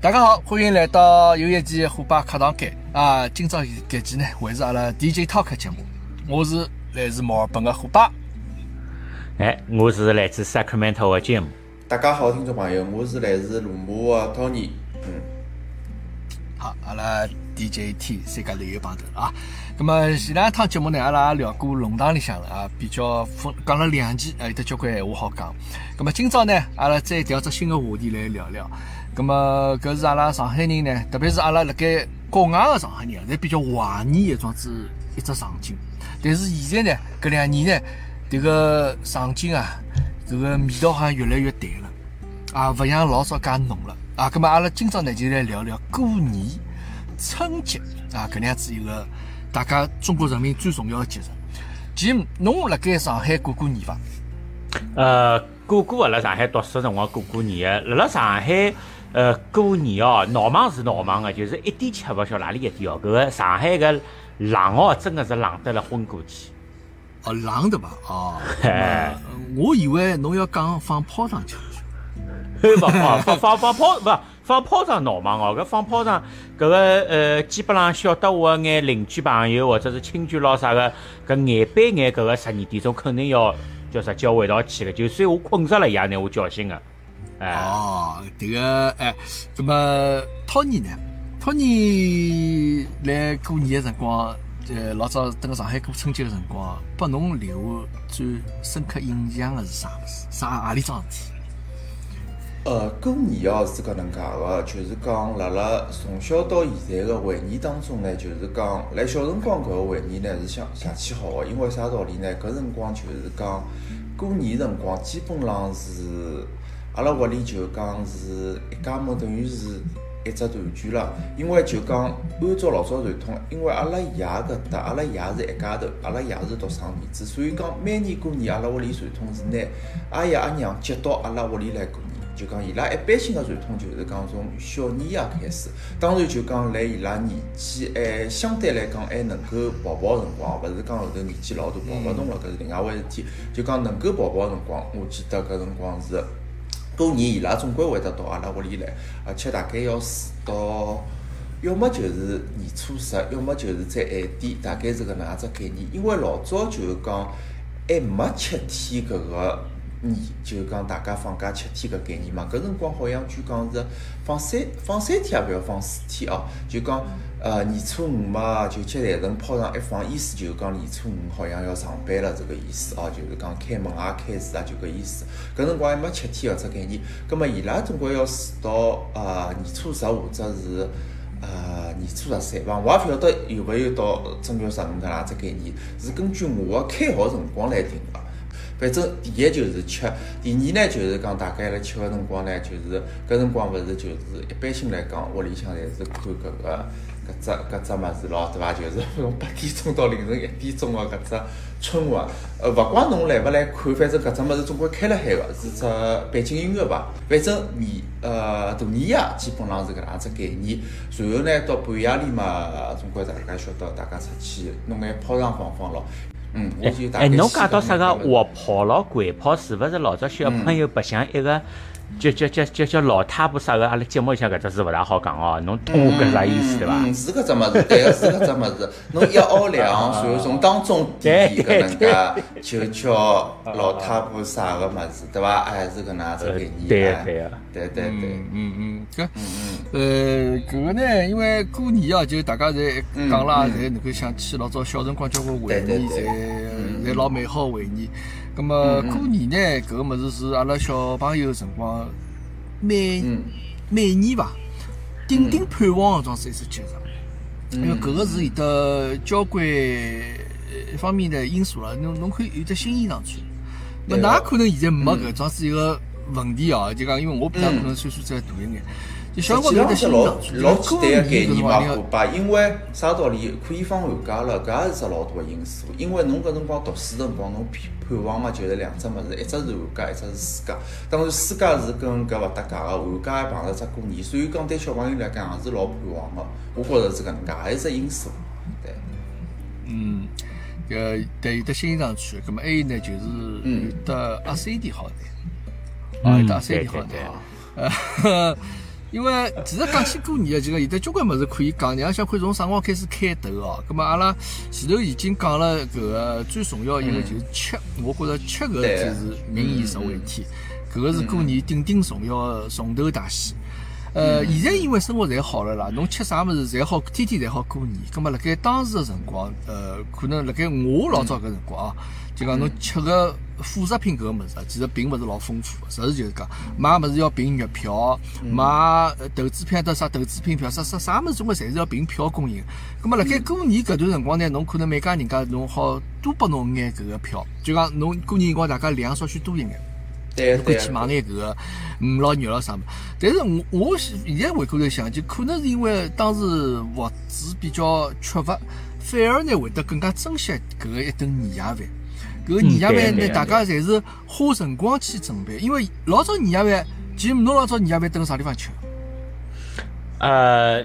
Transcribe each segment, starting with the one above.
大家好，欢迎来到有一期虎爸课堂间啊！今朝搿期呢，还是阿拉 DJ Talk 节目。我是来自墨尔本的虎爸。哎，我是来自 Sacramento 的 Jim。大家好，听众朋友，我是来自罗马的 Tony。嗯，好，阿拉 DJ T 三家头又碰头了啊！那么前两趟节目呢，阿拉也聊过弄堂里向了啊，比较分讲了两期，有得交关闲话好讲。那么今朝呢，阿拉再调只新的话题来聊聊。咁么，搿是阿拉上海人呢，特别是阿拉辣盖国外的上海人，侪比较怀念一桩子一只场景。但是现在呢，搿两年呢，迭个场景啊，搿个味道好像越来越淡了，啊，勿像老早介浓了。啊，咁么阿拉今朝呢就来聊聊过年、春节啊，搿样子一个大家中国人民最重要的节日。其侬辣盖上海过过年伐？呃，过过辣上海读书辰光过过年个，辣辣上海。呃，过年哦，闹忙是闹忙个，就是一点吃勿消哪里一点哦。搿个上海搿冷哦，真个是冷得了昏过去。哦，冷的吧？哦，我以为侬要讲放炮仗去。不放放放放炮不放炮仗闹忙哦。搿放炮仗，搿个呃，基本上晓得我眼邻居朋友或者是亲眷咾啥个，搿眼背眼搿个十二点钟肯定要叫啥叫我一道去个，就算我困着了也拿我叫醒个。哦，这个哎，那么托尼呢？托尼来过年的辰光，呃，老早等个上海过春节的辰光，拨侬留下最深刻印象的是啥物事？啥何里桩事体？呃，过年哦是搿能介个，就是讲辣辣从小到现在的回忆当中呢，就是讲辣小辰光搿个回忆呢是相邪气好个，因为啥道理呢？搿辰光就是讲过年辰光基本上是。阿拉屋里就讲是一家门，等于是一只团聚了。因为就讲按照老早传统，因为阿拉爷搿搭，阿拉爷是一家头，阿拉爷是独生儿子，所以讲每年过年，阿拉屋里传统是拿阿爷阿娘接到阿拉屋里来过年。就讲伊拉一般性的传统就是讲从小年夜开始，当然就讲辣伊拉年纪还相对来讲还能够跑跑辰光，勿是讲后头年纪老大跑勿动了，搿是另外回事体。就讲能够跑跑辰光，我记得搿辰光是。过年伊拉总归会得到阿拉屋里来，而且大概要住到，要么就是年初十，要么就是再晚点，大概是搿能介只概念。因为老早就是讲还没七天搿个。年就讲大家放假七天搿概念嘛，搿辰光好像据讲是放三放三天也勿要放四天哦。就讲呃年初五嘛，就接财神泡上一放，意思就是讲年初五好像要上班了这个意思哦，就是讲开门啊开市啊就搿意思。搿辰光还没七天搿只概念，葛末伊拉总归要住到呃年初十或者是呃年初十三伐？我也勿晓得有勿有到正月十五搿哪只概念，是根据我个开学辰光来定个。反正第一就是吃，第二呢就是讲大概辣吃个辰光呢，就是搿辰光勿是就是一般性来讲，屋里向侪是看搿个搿只搿只物事咯，对伐？就是 从八点钟到凌晨一点钟个搿只春晚，呃，勿怪侬来勿来看，反正搿只物事总归开了海个，是只背景音乐伐？反正年呃大年夜基本上是搿能样子概念，然后呢到半夜里嘛，总归大家晓得，大家出去弄眼炮仗放放咯。嗯，哎，侬讲到啥个滑炮咯、掼炮，是勿是老早小朋友白相一个？叫叫叫叫叫老太婆啥个？阿拉节目里向搿只是勿大好讲哦，侬懂我搿啥意思对伐？嗯，是搿只物事，对个是搿只物事。侬一熬两，然后从当中点搿能介，就叫老太婆啥个物事，对伐？还是搿能介子概念。对个对个，对对对，嗯嗯，搿呃搿个呢，因为过年啊，就大家侪讲啦，侪能够想起老早小辰光交关回忆，侪侪老美好回忆。咁么过年呢？搿个物事是阿拉小朋友辰光每每年伐，顶顶盼望个桩事一只节日，因为搿个是有得交关一方面的因素了。侬侬可以有只新衣裳穿，那哪可能现在没搿桩子一个问题哦？就讲因为我比较可能岁数再大一眼。实际上是老老简单个概念嘛，虎爸，因为啥道理可以放寒假了，搿也是只老大个因素。因为侬搿辰光读书辰光，侬盼望嘛就是两只物事，一只是寒假，一只是暑假。当然暑假是跟搿勿搭界个，寒假还碰着只过年，所以讲对小朋友来讲也是老盼望个。我觉着是搿能介，还是只因素。对，嗯，搿对有得新衣裳穿，葛末还有呢就是有得阿三弟好点，啊有得阿三弟好戴。呃，因为其实讲起过年啊，就讲现在交关物事可以讲。像可以从啥辰光开始开头哦？咁么阿拉前头已经讲了搿个最重要一个就是吃，我觉着吃搿才是民以食为天，搿个是过年顶顶重要个重头大戏。呃，现在因为生活侪好了啦，侬吃啥物事侪好，天天侪好过年。咁么辣盖当时个辰光，呃，可能辣盖我老早搿辰光啊，就讲侬吃个副食品搿个物事，其实并勿是老丰富。实事求是讲，买物事要凭月票，买投资票得啥投资品票，啥啥啥物事总归侪是要凭票供应。咁么辣盖过年搿段辰光呢，侬可能每家人家侬好多拨侬眼搿个票，就讲侬过年辰光大家量稍许多一眼。侬可以去买眼搿个鱼咯肉咯啥物，但是我我现在回过头想，就可能是因为当时物资比较缺乏，反而呢会得更加珍惜搿个一顿年夜饭。搿个年夜饭呢，大家侪是花辰光去准备，因为老早年夜饭，其实侬老早年夜饭蹲啥地方吃？呃，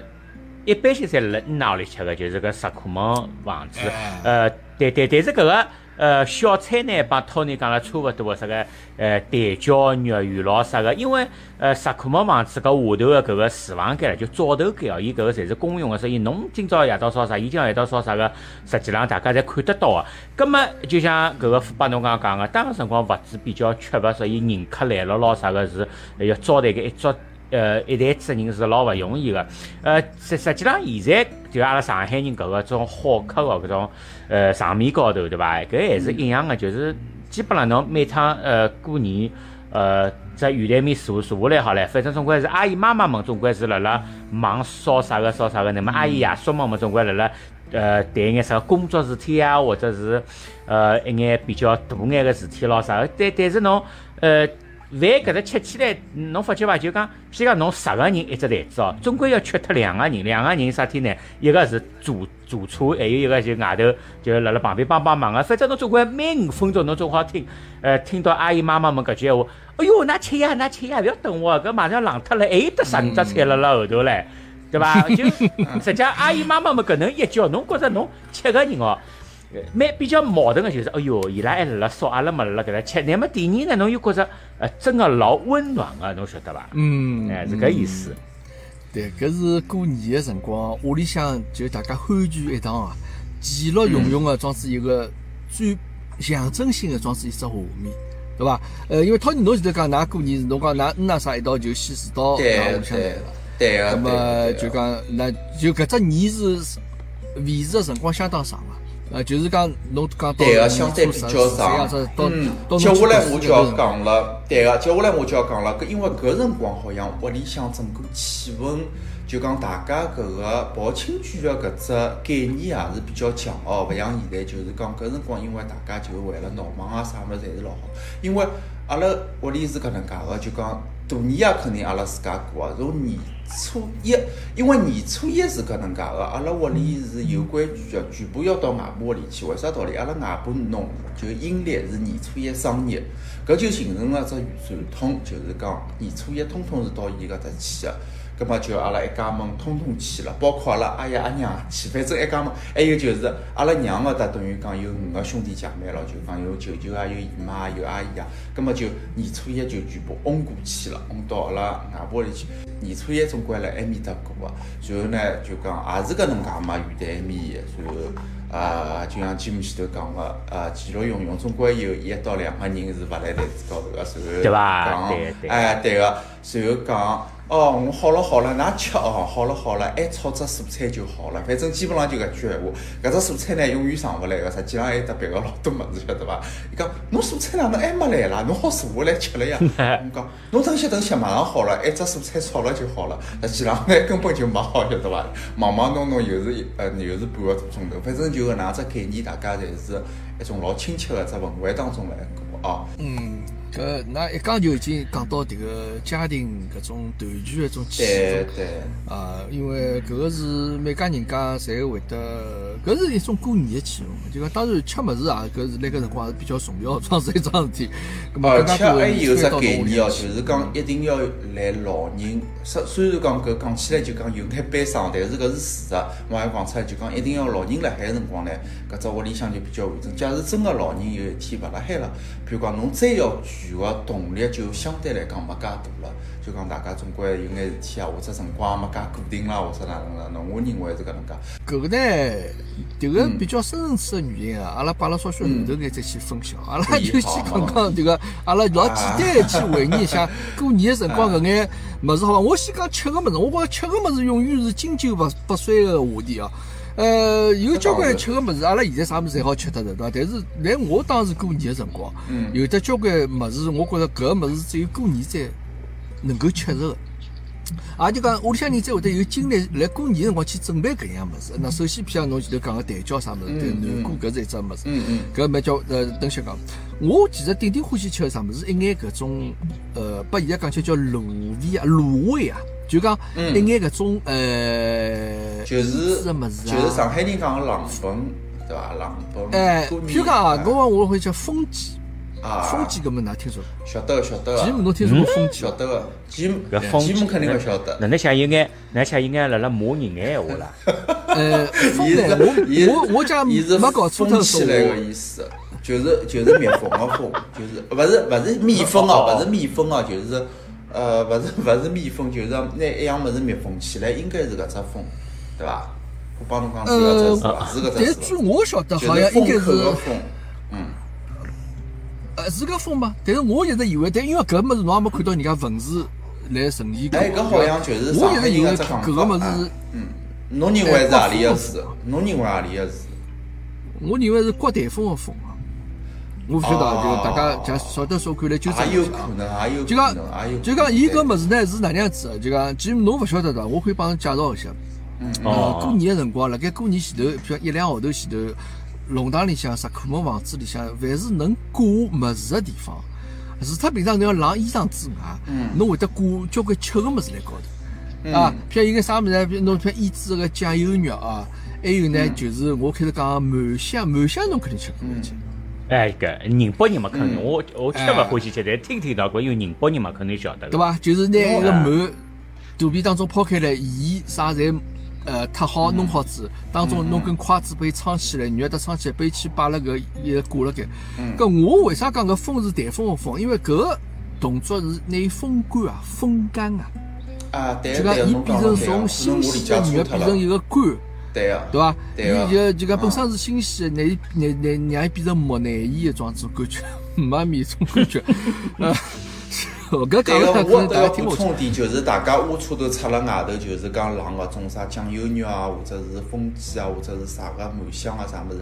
一般性侪辣哪里吃个，就是搿石库门房子。呃，对对，但是搿个。呃，小菜呢，帮托尼讲了差勿多个啥个，呃，蛋饺、肉圆咯啥个，因为呃，石库门房子搿下头个搿个厨房间就灶头间哦，伊搿个侪是公用个，所以侬今朝夜到烧啥，伊今朝夜到烧啥个，实际上大家侪看得到个。葛末就像搿个帮侬刚刚讲个，当时辰光物资比较缺乏，所以人客来了咯啥个是要招待个一桌。呃，一代子人是老勿容易个。呃，实实际上现在就阿拉上海人搿个种好客个搿种呃场面高头，对伐？搿还是一样个，就是基本上侬每趟呃过年呃在圆台面坐坐下来好唻，反正总归是阿姨妈妈们总归是辣辣忙烧啥个烧啥个，那么阿姨爷叔们们总归辣辣呃谈眼啥工作事体啊，或者是呃一眼比较大眼个事体咯啥个。但但是侬呃。饭搿只吃起来，侬发觉伐？就讲，譬如讲侬十个人一只台子哦，总归要缺脱两个人。两个人啥体呢？一个是主主厨，还有一个就外头就辣辣旁边帮帮忙个。反正侬总归每五分钟侬总好听，呃，听到阿姨妈妈们搿句闲话。哎哟，㑚吃呀，㑚吃呀，勿要等我，搿马上冷脱了，还有得十五只菜辣辣后头唻，对伐？就 实际阿姨妈妈们搿能一叫，侬觉着侬七个人哦。蛮比较矛盾个就是，哎哟，伊拉还辣辣烧，阿拉没辣辣搿搭吃。乃末第二呢，侬又觉着，呃，真个老温暖个，侬晓得伐？嗯，哎，是搿意思。对，搿是过年个辰光，屋里向就大家欢聚一堂啊，其乐融融个装置一个最象征性个装置一只画面，对伐？呃，因为托尼侬前头讲，㑚过年侬讲㑚嗯啊啥一道就先住到屋里向来了，对个。那么就讲，那就搿只年是维持个辰光相当长个。呃，就是讲侬讲对个，相对比较长。嗯，接下来我就要讲了，对个，接下来我就要讲了。搿因为搿辰光好像屋里向整个气氛，就讲大家搿个抱亲眷个搿只概念也是比较强哦，勿像现在就是讲搿辰光，因为大家就为了闹忙啊啥物事侪是老好。因为阿拉屋里是搿能介个，就讲大年夜肯定阿拉自家过啊，从年。初一，因为年初一是搿能介个，阿拉屋里是有规矩个，全部要到外婆屋里去。为啥道理？阿拉外婆农就阴历是年初一生日，搿就形成了只传统，就是讲年初一通通是到伊搿搭去个。葛末就阿拉一家门通通去了，包括阿拉阿爷阿娘去，反正一家门。还有就是阿拉娘个搭等于讲有五个兄弟姐妹咯，就讲有舅舅啊，有姨妈啊，有阿姨啊。葛末就年初一就全部轰过去了，轰到阿拉外婆里去。年初一总归辣埃面搭过个，然后呢就讲也是搿能介嘛，元旦埃面，然后啊，就像节目前头讲个，啊，其乐融融，总归有一到两个人是勿辣台子高头个，然后讲，哎，对个，然后讲。哦，我好了好了，㑚吃哦，好了好了，还炒只蔬菜就好了，反正基本上就搿句闲话。搿只蔬菜呢，永远上勿来个，实际上还得别个老多物事，晓得伐？伊讲侬蔬菜哪能还没来啦？侬好坐下来吃了呀？我讲侬等歇等歇，马上好了，一只蔬菜炒了就好了。实际上呢，根本就没好，晓得伐？忙忙弄弄又是呃又是半个多钟头，反正就搿能只概念，大家侪是一种老亲切个只氛围当中来过哦。嗯。搿那一讲就已经讲到迭个家庭搿种团聚的一种气氛啊，因为搿个是每家人家侪会得，搿是一种过年的气氛。就讲当然吃物事啊，搿是那个辰光是比较重要桩是一桩事体。而且还有只概念哦，就是讲一定要来老人。虽虽然讲搿讲起来就讲有眼悲伤，但是搿是事实。我还讲出来就讲一定要老人辣海个辰光呢，搿只屋里向就比较完整。假如真个老人有一天勿辣海了，譬如讲侬再要聚。全个动力就相对来讲没介大了。就讲大家总归有眼事体啊，或者辰光没介固定啦，或者哪能啦，侬，我认为是搿能介。搿个呢，迭个比较深层次的原因啊，阿拉摆辣稍许后头眼再去分享。阿拉就先讲讲迭个，阿拉老简单的去回忆一下过年的辰光搿眼物事，好伐？我先讲吃个物事，我觉着吃个物事永远是经久不不衰的话题哦。呃，有交关吃个物事，阿拉现在啥物事侪好吃得着，对伐？但是来我当时过年个辰光，有的交关物事，我觉着搿个物事只有过年才能够吃着个。也就讲屋里向人才会得有精力来过年辰光去准备搿样物事。那首先，譬如侬前头讲个蛋饺啥物事，对南瓜搿是一只物事。嗯嗯。搿蛮叫呃，等歇讲。我其实顶顶欢喜吃个啥物事，一眼搿种呃，把现在讲起叫卤味啊、卤味啊，就讲一眼搿种呃，就是吃个物事啊。就是上海人讲个冷粉，对伐？冷粉。哎，譬如讲啊，哎我我会叫风鸡，啊，风机搿么㑚听说过？晓得个晓得吉姆个，侬听说过风机？晓得个，吉姆搿风吉姆肯定勿晓得。哪能想有眼，哪能想有眼辣辣骂人眼闲话啦？呃，风伊呢，是我我我讲伊是没搞错封脱说起来个意思，就是就是蜜蜂 个蜂，就是勿是勿是蜜蜂哦哦，勿是蜜蜂哦，就是呃勿是 勿是蜜蜂，就是拿一样物事密封起来，应该是搿只蜂，对伐？我帮侬讲是搿只是伐？是搿但是据只是伐？我晓得，好像应该是个封，嗯，呃是个风吗？但是我一直以为，但因为搿物事侬也没看到人家文字来呈现过。哎，搿好像就是我一直以为搿个物。事，嗯，侬认为是何里个字？侬认为何里个字？我认为是刮台风个风啊。我勿晓得，哦就大家假晓得说看来纠正也有一下啊。可能，也有就讲。就讲伊搿物事呢是哪能样子的？就讲，其实侬勿晓得的，我可以帮侬介绍一下。嗯过年个辰光，辣盖过年前头，比如一两个号头前头，弄堂里向、石库门房子里向，凡是能挂物事个地方，除脱平常侬要晾衣裳之外，嗯侬会得挂交关吃个物事辣高头。啊，譬如有眼啥物事，比如侬譬如腌制个酱油肉啊，还有呢，就是我开始讲满香，满香侬肯定吃过一吃。哎，搿宁波人嘛肯定，嗯我我吃勿欢喜吃，但听听到过，因为宁波人嘛肯定晓得个。对伐？就是拿一个啊馒肚皮当中抛开来，盐啥侪呃塌好弄好子，当中弄根筷子把伊撑起来，肉搭撑起来，把伊去摆辣搿一个挂辣盖。搿我为啥讲搿风是台风个风？因为搿个动作是拿伊风干啊、风干啊，啊，对就对，讲伊侬变成从新鲜解错脱了个肉变成一个干。对个，对伐？对个伊就就讲本身是新鲜的，拿伊拿拿让伊变成木乃伊的状子，感觉没面种感觉。呃，搿讲对个，了可能我要大家听不清。补充点，就是大家屋车头出了外头，就是讲晾搿种啥酱油肉啊，或者是风鸡啊，或者是啥个满香啊啥物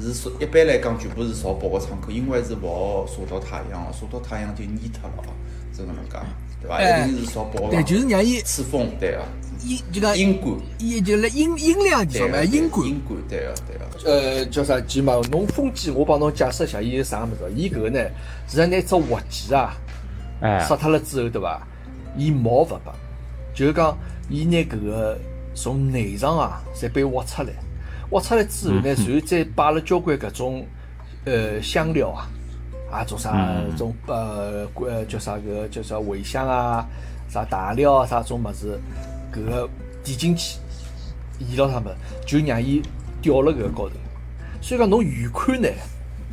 事，是说一般来讲全部是朝北个窗口，因为是勿好晒到太阳个，晒到太阳就蔫脱了哦，是搿能介，对伐？哎一定是朝北个对，就是让伊吹风，对个，阴就讲阴管，阴就辣阴阴凉地方嘛，对个，阴管。阴干，对个，对个。呃，叫啥鸡嘛？侬风鸡，我帮侬解释一下，伊是啥物事？伊搿个呢，实际上拿只活鸡啊，哎，杀脱了之后，对伐？伊毛勿拔，就是讲伊拿搿个从内脏啊，侪被挖出来，挖出来之后呢，然后再摆了交关搿种呃香料啊，啊种啥嗯种呃呃叫啥搿个叫啥茴香啊，啥大料啊，啥种物事，搿个点进去，腌牢它们，就让伊吊辣搿个高头。所以讲侬远看呢，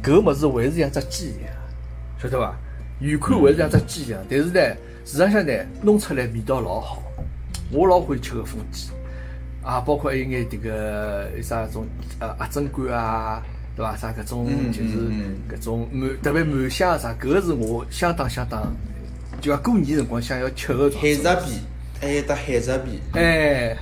搿个物事还是像只鸡一样，晓得伐？远看还是像只鸡一样，但是呢，市场上呢弄出来味道老好。我老欢喜吃个风鸡，啊，包括还有眼迭个啥种呃鸭胗干啊，对伐？啥搿种嗯就是嗯搿种满特别满香啊啥，搿个是我相当相当，就讲过年辰光想要吃个状海。蜇皮，还有得海蜇皮，哎，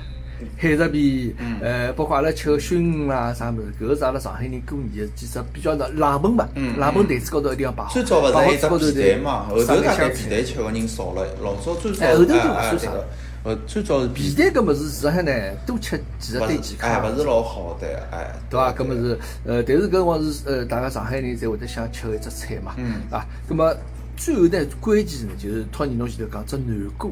海蜇皮，嗯。呃，包括阿拉吃个熏鱼啦啥物事，搿个是阿拉上海人过年的几只比较冷冷门嘛，嗯冷门台子高头一定要摆好，最早勿是摆好还有只之后头皮蛋嘛，后头上大概皮蛋吃个人少了，老早最早哎后头就哎勿算啥哎对个，呃，最早是皮蛋搿物事，实际上呢，多吃其实对健康是哎勿是老好的，哎，对伐？搿物事呃，但是搿辰光是呃，大家上海人侪会得想吃个一只菜嘛，嗯。啊，搿么最后呢，关键呢就是托尼侬前头讲只南瓜，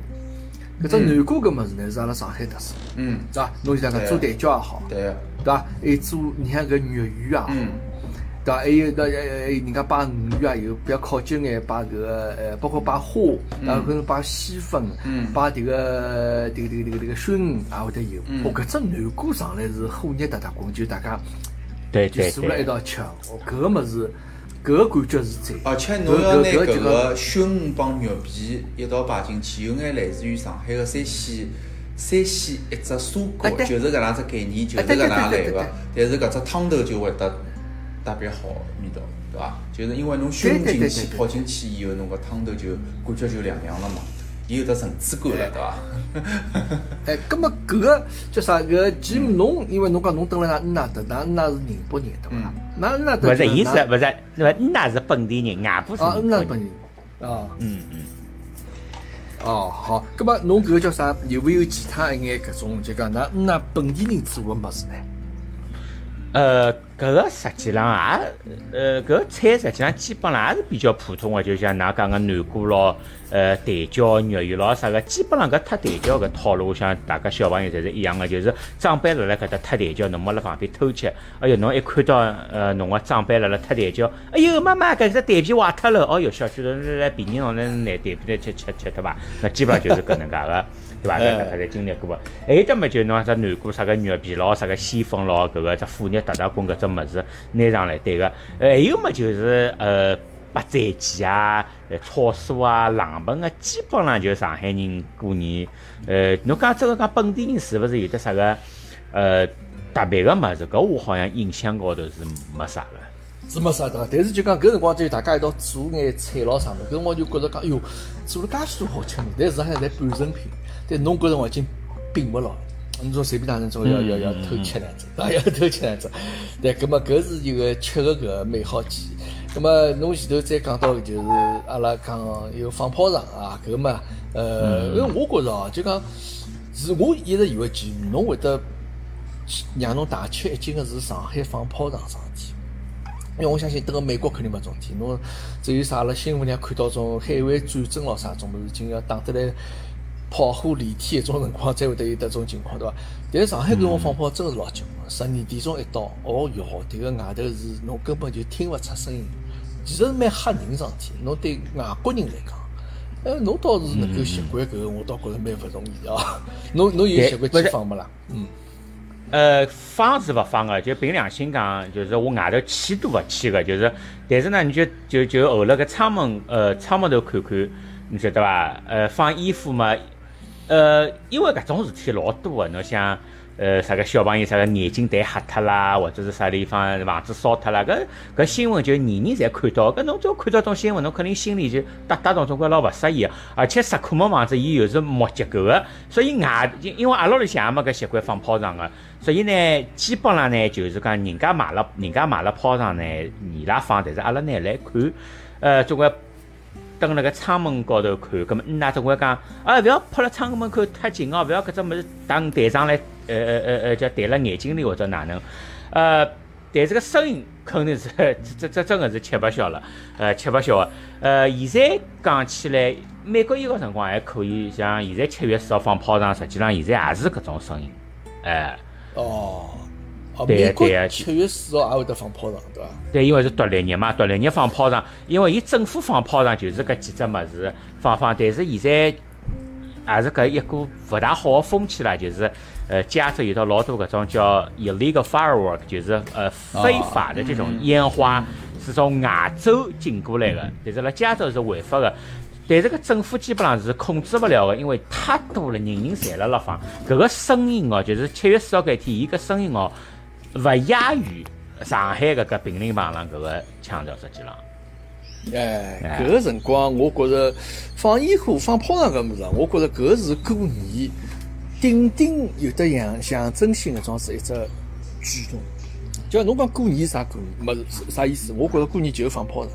搿只南瓜搿物事呢是阿拉上海特色，嗯，对伐？侬现在讲做蛋饺也好，对个，对伐？还有做你看搿肉圆也好。嗯，对伐？还有那呃呃，人家摆鱼啊，有比较考究眼，摆搿个呃，包括摆花，然后可能摆细粉，嗯摆迭个迭个迭个迭个迭个熏鱼也会得有。嗯哦，搿只南瓜上来是火热搭搭滚，就大家对对就坐辣一，道吃。哦，搿个物事搿个感觉是最。而且侬要拿搿个熏鱼帮肉皮一道摆进去，有眼类似于上海个三鲜三鲜一只砂锅，就是搿能只概念，就是搿能来个。但是搿只汤头就会得特别好味道，对伐？就是因为侬熏进去泡进去以后，侬搿汤头就感觉就凉凉了嘛。也有得层次感了，对伐？哎，葛末搿个叫啥？搿其实侬，因为侬讲侬蹲辣㑚恩纳德，㑚恩纳是宁波人，对伐？㑚恩纳德勿是伊是，勿是，那么恩纳是本地人，外婆是恩纳本地人。啊，嗯嗯。哦，好，葛末侬搿个叫啥？有勿有其他一眼搿种就讲㑚恩纳本地人做个物事呢？呃，搿个实际上也，呃，搿个菜实际上基本上也是比较普通个，就像㑚讲个南瓜咯。呃，蛋饺、肉圆咯啥个，基本上搿脱蛋饺搿套路，我想大家小朋友侪是一样个，就是长辈辣辣搿搭脱蛋饺，侬没辣旁边偷吃。哎哟，侬一看到呃侬个长辈辣辣脱蛋饺，哎哟妈妈，搿只蛋皮坏脱了。哦哟，小区头来来便宜喏，那拿蛋皮来吃吃吃对伐？那基本上就是搿能介个，对伐？搿大家侪经历过个。还有得么就侬只南瓜啥个肉皮咯，啥个鲜粉咯，搿个只腐肉搭搭滚搿只物事拿上来对个。还有么就是呃。白斩鸡啊，呃，炒素啊，冷盆啊，基本上就上海人过年。呃，侬讲这个讲本地人是勿是有的啥个呃特别个物事？搿我好像印象高头是没啥个。是没啥的，但是就讲搿辰光就大家一道做眼菜咯啥物，搿辰光就觉着讲，哎哟，做了介许多好吃物，但是还侪半成品。但侬搿辰光已经并勿牢了，侬说随便哪能总要要要偷吃两只，啊 要偷吃两只。对，搿么搿是一个吃个搿美好记忆。咁么，侬前头再讲到就是阿拉讲有放炮仗啊，搿个嘛，呃，因为我觉着哦，就讲是我一直以为，其侬会得让侬大吃一惊个是上海放炮仗桩事体，因为我相信等个美国肯定没种事体，侬只有啥阿拉新闻里看到种海湾战争咯啥种物事情要打得来炮火连天一种辰光，才会得有得种情况，对伐？但是上海搿种放炮真个是老结棍，十二点钟一到，哦哟，迭个外头是侬根本就听勿出声音。其实蛮吓人桩事体，侬对外国人来讲，哎，侬倒是能够习惯搿个，我倒觉着蛮勿容易啊。侬侬有习惯去放没啦？嗯。呃，放是勿放个，就凭良心讲，就是我外头去都勿去个，就是，但是呢，你就就就后辣个窗门，呃，窗门头看看，你晓得伐？呃，放衣服嘛，呃，因为搿种事体老多个，侬想。呃，啥个小朋友啥个眼睛戴瞎脱啦，或者是啥地方房子烧脱啦，搿搿新闻就年年侪看到，搿侬只要看到种新闻，侬肯定心里就哒哒种，总归老勿适意。而且石库门房子伊又是木结构个，所以外因为阿拉屋里向也没搿习惯放炮仗个，所以呢，基本上呢就是讲人家买了人家买了炮仗呢，伊拉放，但是阿拉呢来看，呃，总归。蹲辣个窗门高头看，葛末嗯呐总归讲，啊勿要扑辣窗门口太近哦，勿要搿只物事打弹上来，呃呃呃呃，叫弹辣眼睛里或者哪能，呃，但是个声音肯定是，这这这真个是吃勿消了，呃，吃勿消个，呃，现在讲起来，美国一个辰光还可以，像现在七月四号放炮仗，实际上现在也是搿种声音，哎，哦。美国七月四号也会得放炮仗，对伐？对，因为是独立日嘛，独立日放炮仗，因为伊政府放炮仗就是搿几只物事放放，但是现在也是搿一股勿大好个风气啦，就是呃，加州有得老多搿种叫 illegal firework，就是呃非法的这种烟花是从外州进过来个，但是辣加州是违法个，但是搿政府基本上是控制勿了个，因为太多了，人人侪辣辣放，搿个声音哦，就是七月四号搿天，伊搿声音哦。勿亚于上海搿个平林旁浪搿个腔调，实际浪，哎，搿个辰光，我觉着放烟火、放炮仗搿物事，我觉着搿是过年顶顶有得象象征性的，种是一只举动。就像侬讲过年啥过年，没啥意思。我觉着过年就放炮仗，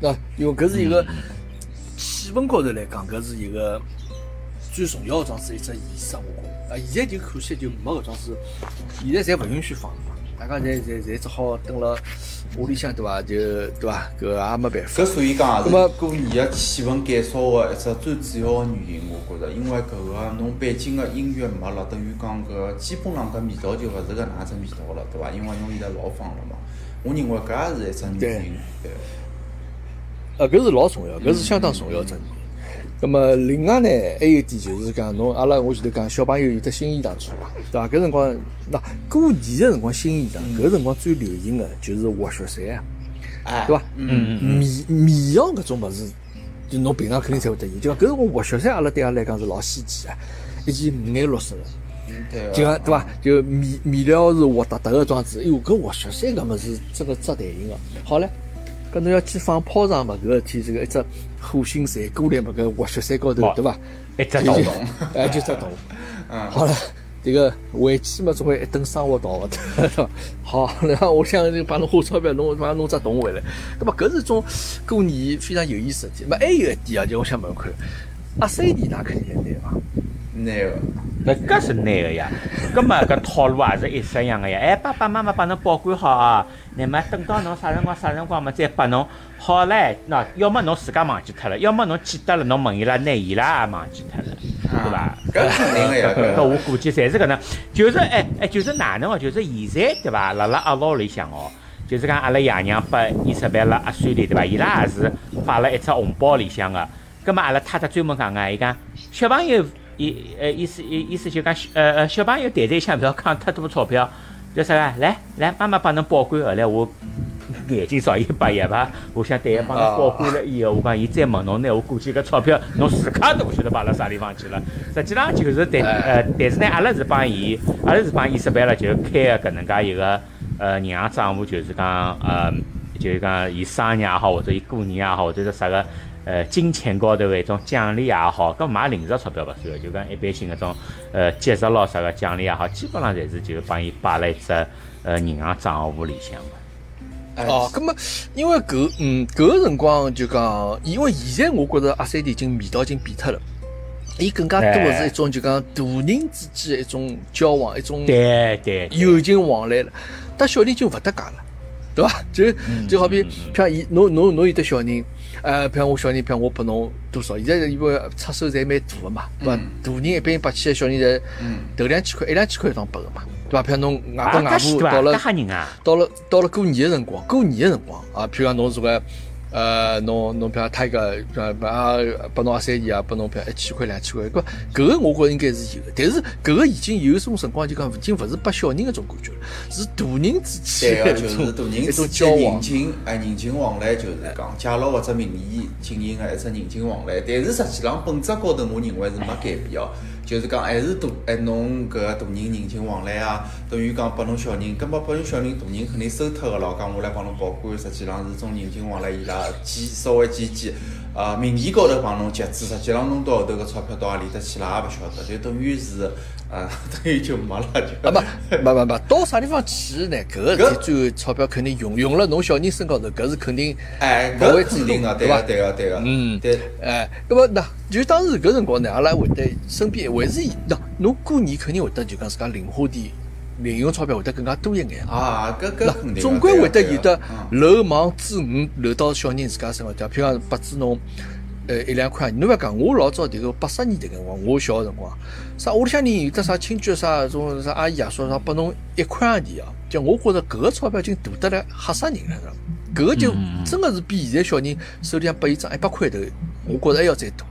那因为搿是一个气氛高头来讲，搿是一个最重要的桩是一只仪式。我觉着啊，现在就可惜就没搿桩事，现在侪勿允许放。大家侪侪侪只好等了屋里向对伐？就对伐？搿也没办法。搿所以讲也是过年个气氛减少个一只最主要个原因，我觉着，因为搿个侬背景个音乐没了，等于讲搿基本上搿味道就勿是搿能只味道了，对伐？因为侬现在老放了嘛，我认为搿也是一只原因。对。呃，搿是老重要，搿是相当重要只。咁么，另外呢，还有一点就是讲，侬阿拉我前头讲，小朋友有得新衣裳穿，对伐？搿辰光，那过年个辰光新衣裳，搿辰光最流行个就是滑雪衫啊。哎，对伐？嗯嗯米米样搿种物事，就侬平常肯定才会得有。就讲搿辰光滑雪衫，阿拉对阿拉来讲是老稀奇啊，一件五颜六色个。就讲对伐？就面面料是滑哒哒个装置，哎哟，搿滑雪衫搿物事真个扎弹型个。好唻，搿侬要去放炮仗嘛？搿事体这个一只火星山过来嘛？搿滑雪山高头对伐？一只洞就就，哎，就只洞。嗯好了，这个回去嘛，总归一顿生活逃勿脱。好，然后我想就帮侬花钞票，弄帮侬只洞回来。那么搿是种过年非常有意思的事体。么还有一点啊，就我想问问看，阿三弟哪肯定来伐？那个，那搿是难个呀。葛末搿套路也是一式样个呀。哎，爸爸妈妈帮侬保管好啊，乃末等到侬啥辰光啥辰光么再拨侬。好唻，喏，要么侬自家忘记脱了，要么侬记得了，侬问伊拉，拿伊拉也忘记脱了，对伐？搿肯定个呀，搿搿我估计侪是搿能，就是哎哎，就是哪能哦？就是现在对伐？辣辣阿拉屋里向哦，就是讲阿拉爷娘拨伊十万辣压岁里对伐？伊拉也是放辣一只红包里向个。葛末阿拉太太专门讲个，伊讲小朋友，意呃意思意意思就讲呃呃小朋友谈谈相勿要讲太多钞票，叫啥个？来来，妈妈帮侬保管。后来我眼睛朝伊白一吧？我想对伊帮侬保管了以后，我讲伊再问侬呢，我估计搿钞票侬自家都勿晓得摆辣啥地方去了。实际上就是但呃，但是呢，阿拉是帮伊，阿拉是帮伊失败了，就开个搿能介一个呃银行账户，就是讲呃，就是讲伊生日也好，或者伊过年也好，或者是啥个。呃，金钱高头的一种奖励也好，搿买零食钞票勿算个，就讲一般性搿种呃节日咯啥个奖励也好，基本上侪是就帮伊摆辣一只呃银行账户里向个。哎哦，咁么因为搿嗯搿个辰光就讲，因为现在我觉着阿三弟已经味道已经变脱了。伊更加多的是一种就讲大人之间的一种交往，一种对对，对友情往来了，但小人就勿搭界了，对伐？就就好比，譬如伊侬侬侬有得小人，呃，譬如我小人，譬如我拨侬多少，现在因为出手侪蛮大个嘛，对伐？大人一般拨起来，小人侪头两千块，一两千块一张拨个嘛，对伐？譬如侬外公啊，外？婆到了！到了到了过年的辰光，过年的辰光啊，譬如讲侬是个呃，侬侬譬如他一个呃啊，拨侬阿三姨啊，拨侬譬如一千块两千块，搿搿个我觉着应该是有的，但是搿个已经有一种辰光就讲已经勿是拨小人搿种感觉了，是大人之间的一种就是大人一种之间交往人。情，哎，人情往来就是讲借牢或者名义进行个一只人情往来，但是实际上本质高头，我认为是没改变哦。就是讲还是大哎侬搿大人人情往来啊，等于讲拨侬小人，搿么拨侬小人大人肯定收脱个咯，讲我来帮侬保管，实际浪是种人情往来，伊拉记稍微记记，呃，名义高头帮侬节制，实际上侬到后头搿钞票到何里搭去了也勿晓得，就等于是呃，等于就没了就。啊不，不不不，到啥地方去呢？搿个事体最后钞票肯定用用了侬小人身高头，搿是肯定哎，勿会搿肯定个，对对伐，？对个，对个，嗯对。哎，搿么那就当时搿辰光呢，阿拉会得身边还是那侬过年肯定会得就讲自家零花钿、零用钞票会得更加多一眼。啊，搿搿肯定总归会得有的嗯漏网之鱼漏到小人自家身高头，譬如讲拨子侬。呃，一两块，侬勿要讲，我老早迭个八十年代辰光，我小个辰光，啥屋里向人有得啥亲戚啥种啥阿姨爷叔啥拨侬一块洋钿啊，就我觉着搿个钞票已经大得来吓死人了？搿个就真个是比现在小人手里向拨伊张一百块头，我觉着还要再多。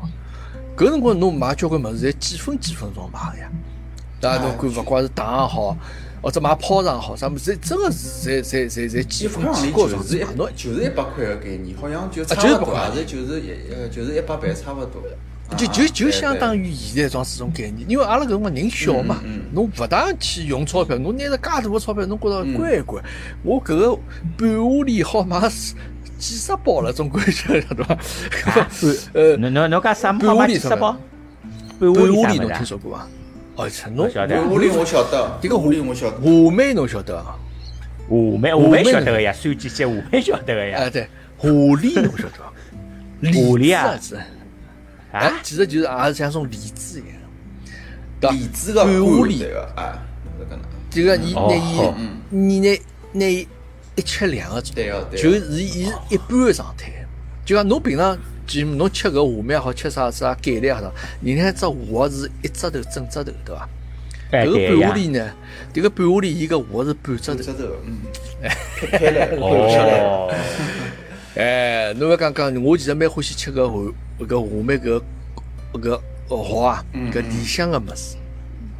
搿辰光侬买交关物事，侪几分几分钟买个呀，啊，侬看勿管是糖也好，或者买炮仗也好，啥物事真个是侪侪侪侪几分几高就是一买侬就是一百块个概念，好像就差勿多，100块也是就是一呃就是一百倍差勿多。就就就相当于于现在装是种概念，因为阿拉搿辰光人小嘛侬勿大去用钞票，侬拿着介大个钞票，侬觉着嗯乖一乖，我搿个半壶里好买几十包了，总感觉对伐？呃，侬侬侬讲啥？半好买屋里什么几十包？半半屋里侬听？说过伐？哦，成侬不晓得五零我晓得，这个五零我晓得。话梅侬晓得啊？话梅话梅晓得个呀，算几节话梅晓得个哎，呀。对，狐狸侬晓得伐？狐狸啊李子哎啊，，其实就是也是像种李子一样，对伐？李子个半壶里对个，哎，是搿能。这个你哦拿伊，你拿拿伊一吃两个就是伊是一半的状态。就讲侬平常就侬吃搿下面也好，吃啥啥芥粒也好，人家只核是一只头整只头，对伐？哎搿个半壶。里呢，迭个半壶里伊个核是半只头。嗯，开开来，开来。哦，哎，侬勿讲讲，我其实蛮欢喜吃搿下搿下面搿搿蚝啊，搿里向个物事。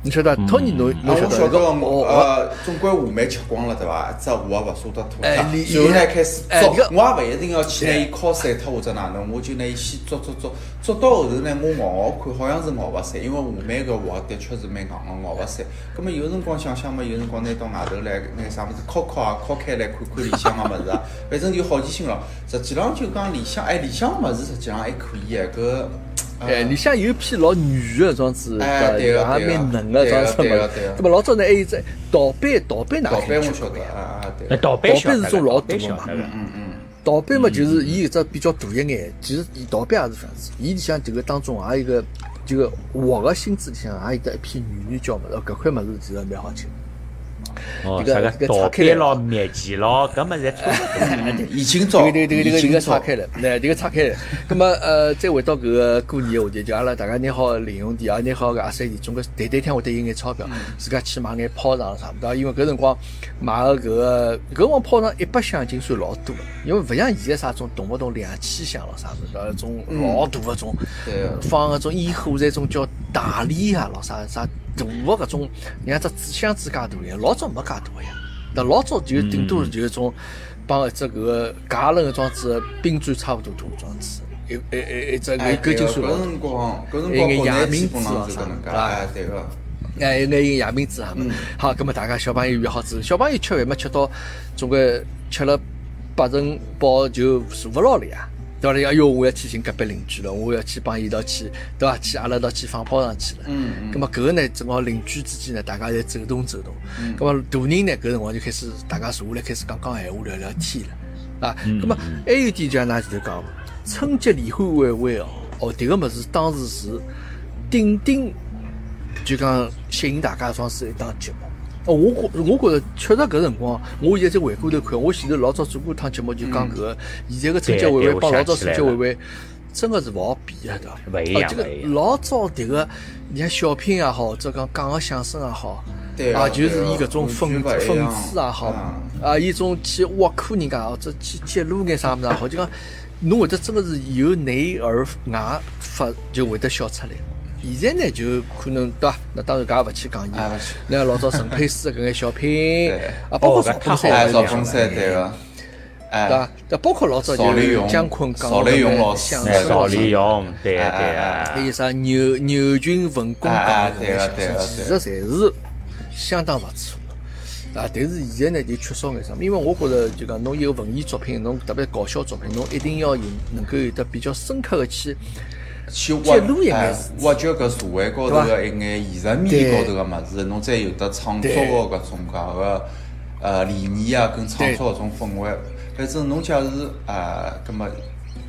你晓得，托尼侬晓得我晓得，个我哦，呃，总归话梅吃光了，对伐？一只话也勿舍得吐哎脱，你然后呢开始捉哎这，个我也勿一定要去拿伊敲散脱或者哪能，我就拿伊先捉捉捉，捉到后头呢，我咬咬看，好像是咬勿散，因为话梅搿核的确是蛮硬个，咬勿散。葛末有辰光想想嘛，有辰光拿到外头来拿啥物事敲敲啊，敲开来看看里向个物事啊，反正就好奇心咯。实际浪就讲里向，哎，里向个物事实际浪还可以哎，搿。哎，里向有一批老软个装子，哎对个也蛮嫩个装子对个嘛对个。那么老早呢还有只盗版，盗版哪盗版看我晓得啊啊对。那。盗版晓得盗版是种老大的嘛。嗯嗯。盗版嘛，就是伊有只比较大一眼，其实伊盗版也是搿样子，伊里向迭个当中也有一个这个活个心子里向也有得一片软软胶物事，搿块物事其实蛮好吃。哦，这个啥个盗这个拆开咯、灭记咯，搿么侪。已经早，这个这个这个这个拆开了，那这个拆开了。那么呃，再回到搿个过年个话题，就阿拉大家拿好零用钿，也拿好搿压岁钿，总归谈谈天会得有眼钞票，自家去买眼炮仗啥物事。因为搿辰光买个搿个搿辰光炮仗一百箱已经算老多了，因为勿像现在啥种动不动两千箱咯啥物事，那种老大个种放搿种烟火在种叫大礼啊，老啥啥大个搿种，像只纸箱子介大呀，老早没介大个呀。那老早就顶多就是种帮一只搿个假人个装置冰砖差勿多大个装置，一一一一只哎，搿搿就算搿老辰光，搿辰还有眼夜明珠内基本上啊啥是搿能介，对吧哎，对个。哎，有眼夜明子哈嘛。好，葛么大家小朋友约好之后，小朋友吃饭嘛，吃到总归吃了八成饱就坐勿牢了呀。对伐？哎哟，我要去寻隔壁邻居了，我要去帮伊一道去，对伐？去阿拉一道去放炮仗去了。嗯嗯咁么搿个呢，正好邻居之间呢，大家侪走动走动。嗯。咁么大人呢，搿辰光就开始大家坐下来开始讲讲闲话，聊聊天了。啊，咁么还有点就像㑚前头讲，春节联欢晚会哦，哦，迭个物事当时是顶顶就讲吸引大家装是一档节目。哦，我觉我觉着确实搿辰光，我现在再回过头看，我前头老早做过一趟节目，就讲搿个现在个春节晚会帮老早春节晚会真个是勿好比个，对伐？勿一哦这个样勿一样老早迭个，你像小品也好，或者讲讲个相声也好，对啊啊，就是对啊以搿种讽讽刺也好嗯，啊，伊种去挖苦人家，或者去揭露眼啥物事也好，就讲侬会得真个是由内而外发，就会得笑出来。现在呢，就可能对伐？那当然搿也勿去讲伊。那老早陈佩斯搿眼小品，啊，包括哦邵凤搿太好哎，山赵本山对。个，哎，对伐？那包括老早姜昆讲的老师。相哎，声赵丽蓉，对啊对还，有啥牛牛群文工讲对个的相声，对个其实侪是相当勿错的。啊。但是现在呢，就缺少眼啥，因为我觉着就讲侬一个文艺作品，侬特别搞笑作品，侬一定要有能够有得比较深刻的去去揭露一眼哎挖掘搿社会高头个一眼现实面高头个物事，侬再有得创作个搿种介个呃理念啊，跟创作搿种氛围。反正侬假如啊，葛末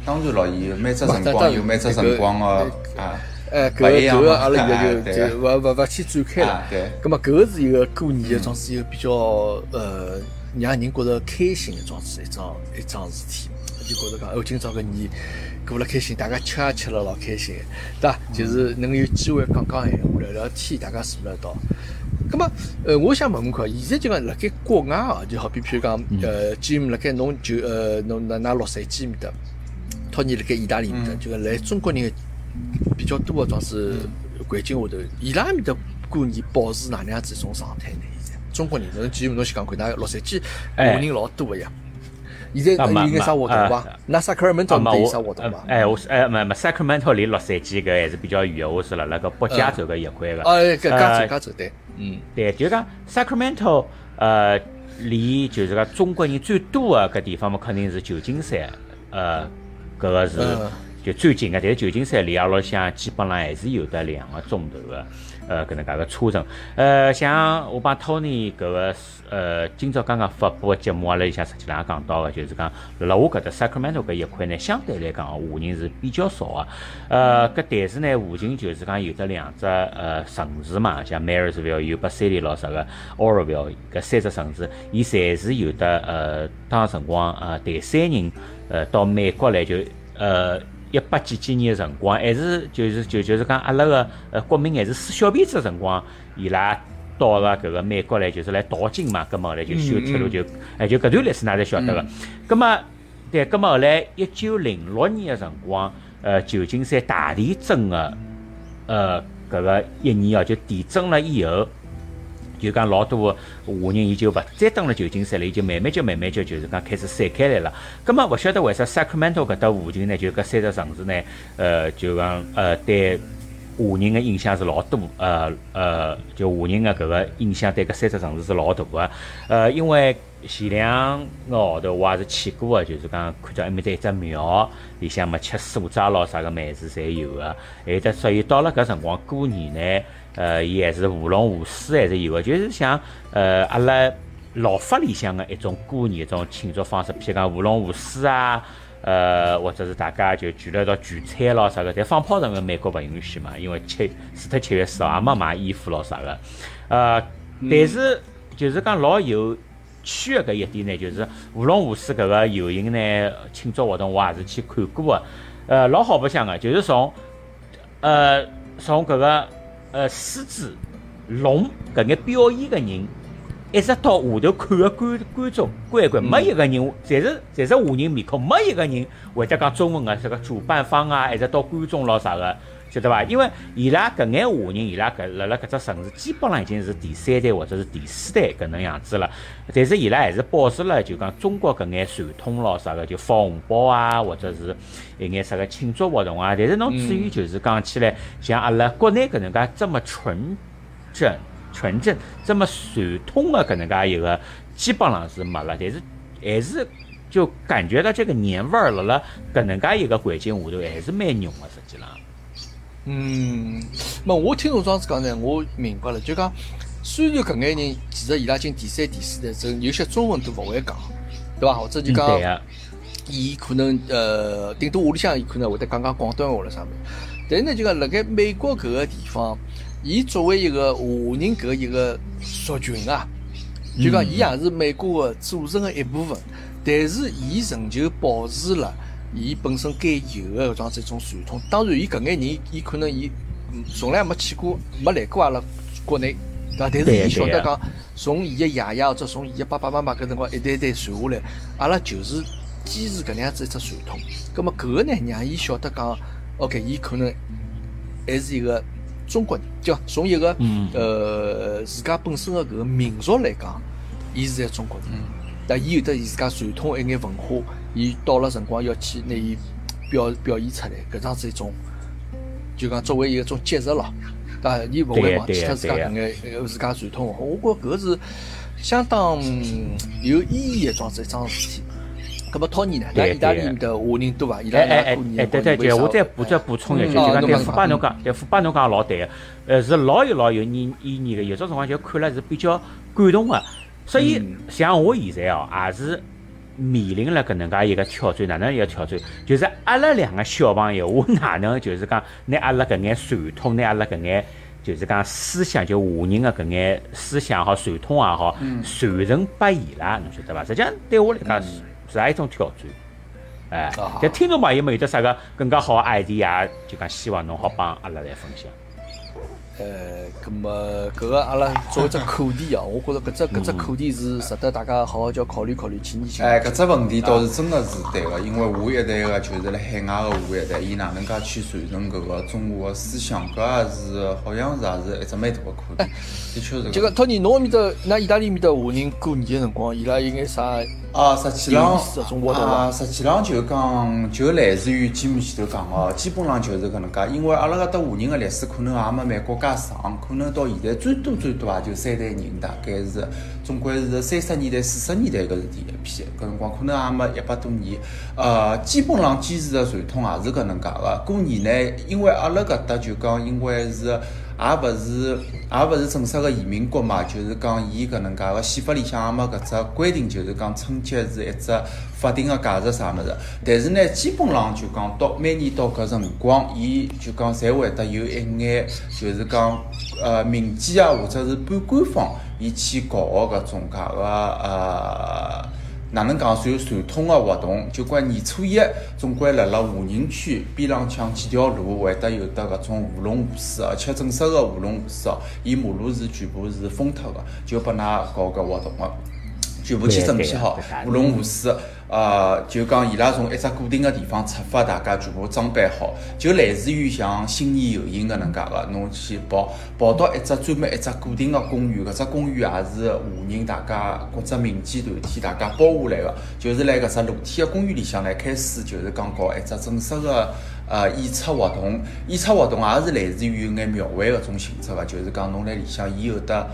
当然咯，伊每只辰光有每只辰光个啊，哎，搿勿个搿个阿拉现哎在对就就勿勿勿去展开了啊。对。咁么搿个是一个过年一种是一个比较呃让人觉着开心的装是一桩一桩事体，就觉着讲哦，今朝搿年过了开心，大家吃也吃了老开心，对伐？就是能有机会讲讲闲话，聊聊天，大家坐辣一道。咁么，呃，我想问问看，现在就讲辣盖国外啊，就好比譬如讲，呃，Jim 辣盖侬就呃侬那那洛杉矶面搭，托尼辣盖意大利面搭，就讲来中国人的比较多的装是环境下头，伊拉面搭过年保持哪能样子一种状态呢？现在中国人，侬 Jim 侬先讲看，㑚洛杉矶华哎人老多个呀。现在啊没有眼啥活动伐啊？那 Sacramento 有啥活动伐？哎，我是哎，没没，Sacramento 离洛杉矶搿还是比较远的，我是辣辣个北加州搿一块个。哎，搿加州呃加州对，嗯，对，就讲 Sacramento，呃，离就是讲中国人最多的搿地方嘛，肯定是旧金山，呃，搿个是嗯就最近个，但是旧金山离阿拉乡基本上还是有得两个钟头个，呃，搿能介个车程。呃，像我帮 Tony 搿个呃，今朝刚刚发布个节目阿拉里向实际上也讲到个，就是讲辣我搿搭 Sacramento 搿一块呢，相对来讲华人是比较少个。呃，搿但是呢，附近就是讲有得两只呃城市嘛，像 Marysville 有 b a s i l y 咯啥个 Oroville 搿三只城市，伊侪是有得呃当辰光呃第三人呃到美国来就呃。一八几几年个辰光，还是就是就就是讲阿拉个呃国民还是撕小辫子个辰光，伊拉到了搿个美国来，就是来淘金嘛，葛末后来就修铁路就，哎就搿段历史㑚侪晓得个。葛末对，葛末后来一九零六年个辰光，呃旧金山大地震个呃搿个一年哦，就地震了以后。就讲老多华人，伊就勿再登了旧金山了，伊就慢慢就慢慢就就是讲开始散开来了。葛末勿晓得为啥 Sacramento 搿搭附近呢，就搿三只城市呢，呃，就讲呃对华人个影响是老多，呃呃，就华人个搿个影响对搿三只城市是老大个。呃，因为前两个号头我也是去过个，就是讲看到埃面搭一只庙里向么吃素斋咯啥个美食侪有个，有得所以到了搿辰光过年呢。呃，伊还是舞龙舞狮还是有个，就是像呃阿拉老法里向个一种过年一种庆祝方式，譬如讲舞龙舞狮啊，呃或者是大家就聚了一道聚餐咯啥个，但放炮仗个美国勿允许嘛，因为七除脱七月四号也没买衣服咯啥个，呃，但是就是讲老有趣个搿一点呢，就是舞龙舞狮搿个游行呢庆祝活动，我也是去看过个，呃老好白相个，就是从呃从搿个。呃，狮子、龙搿眼表演个人，一直到下头看个观观众、乖乖，没一个人，侪是侪是华人面孔，没一个人会得讲中文个，这个主办方啊，一直到观众咯啥个，晓得伐？因为伊拉搿眼华人，伊拉搿辣辣搿只城市，基本上已经是第三代或者是第四代搿能样子了。但是伊拉还是保持了就讲中国搿眼传统咯啥个，就发红包啊，或者是。一眼啥个庆祝活动啊？但是侬至于就是讲起来，像阿拉国内搿能介这么纯正、纯正、这么传统的搿能介一个，基本上是没了。但是还是就感觉到这个年味儿了了，搿能介一个环境下头还是蛮浓的，实际上。嗯，么我听侬这样子讲呢，我明白了。就讲虽然搿眼人其实伊拉进第三、第四代之后，有些中文都勿会讲，对伐？或者就讲。伊可能呃，顶多屋里向伊可能会得讲讲广东话了啥物事。但是呢，就讲辣盖美国搿个地方，伊作为一个华人搿一个族群啊，就讲伊也是美国个组成个一部分。但是伊仍旧保持了伊本身该有个搿种一种传统。当然，伊搿眼人，伊可能伊从来没去过，没来过阿拉国内，对伐？但是伊晓得讲，从伊个爷爷或者从伊个爸爸妈妈搿辰光一代代传下来，阿拉就是。坚持搿能样子一只传统，葛末搿个呢，让伊晓得讲，OK，伊可能还是一个中国人，就从一个呃自家本身的搿个民族来讲，伊是在中国人，但伊有得伊自家传统一眼文化，伊到了辰光要去拿伊表表现出来，搿样子一种，就讲作为一种节日咯，啊，伊勿会忘记脱自家搿眼自家传统文化，我觉搿是相当有意义一桩子一桩事体。搿么托尼呢？那意大利的华人多伐？伊拉过年对对对，我再补再补充一句，就讲对富巴侬讲，对富巴侬讲老对个，呃，是老有老有意意义个。有种辰光就看了是比较感动个。所以像我现在哦，也是面临了搿能介一个挑战，哪能一个挑战？就是阿拉两个小朋友，我哪能就是讲拿阿拉搿眼传统，拿阿拉搿眼就是讲思想，就华人个搿眼思想好，传统也好，传承拨伊拉，侬晓得伐？实际上对我来讲是。是一种挑战，哎，但听众朋友们有得啥个更加好 idea，就讲希望侬好帮阿拉来分享。呃，咁么搿个阿拉做一只课题哦，我觉着搿只搿只课题是值得大家好好叫考虑考虑，去研究。哎，搿只问题倒是真的是对个，因为下一代个就是辣海外个下一代，伊哪能介去传承搿个中华个思想，搿也是好像是也是一只蛮大个课题。的确是。这个托尼，侬埃面搭，那意大利面搭华人过年个辰光，伊拉有眼啥？啊，实际浪啊，实际浪就讲，就来自于节目前头讲哦，基本上就是搿能介。因为阿拉搿搭华人个历史可能也没美国介长，可能到现在最多最多也就三代人，大概是总归是三十年代、四十年代搿是第一批，搿辰光可能也没一百多年。呃，基本上坚持个传统也是搿能介个。过年呢，因为阿拉搿搭就讲，因为是。也勿是，也勿是正式个移民国嘛，就是讲伊搿能介个宪法里向也没搿只规定，就是讲春节是一只法定个假日啥物事。但是呢，基本上就讲到每年到搿辰光，伊就讲侪会得有一眼，就是讲呃民间啊，或者是半官方，伊去搞个搿种介个呃。哪能讲？算传统个活动，就讲年初一，总归辣辣华人区边浪向几条路会得有得搿种舞龙舞狮，而且正式个舞龙舞狮哦，伊马路是全部是封脱个，就拨㑚搞搿活动个。全部去整对批好舞龙舞狮。呃，就讲伊拉从一只固定个地方出发，大家全部装扮好，就类似于像新年游行搿能介个，侬去跑跑到一只专门一只固定个公园，搿只公园也是华人大家或者民间团体大家包下来个，就是辣搿只露天个公园里向来开始就是讲搞一只正式个呃演出活动，演出活动也是类似于有眼庙会搿种性质个，就是讲侬辣里向伊有得。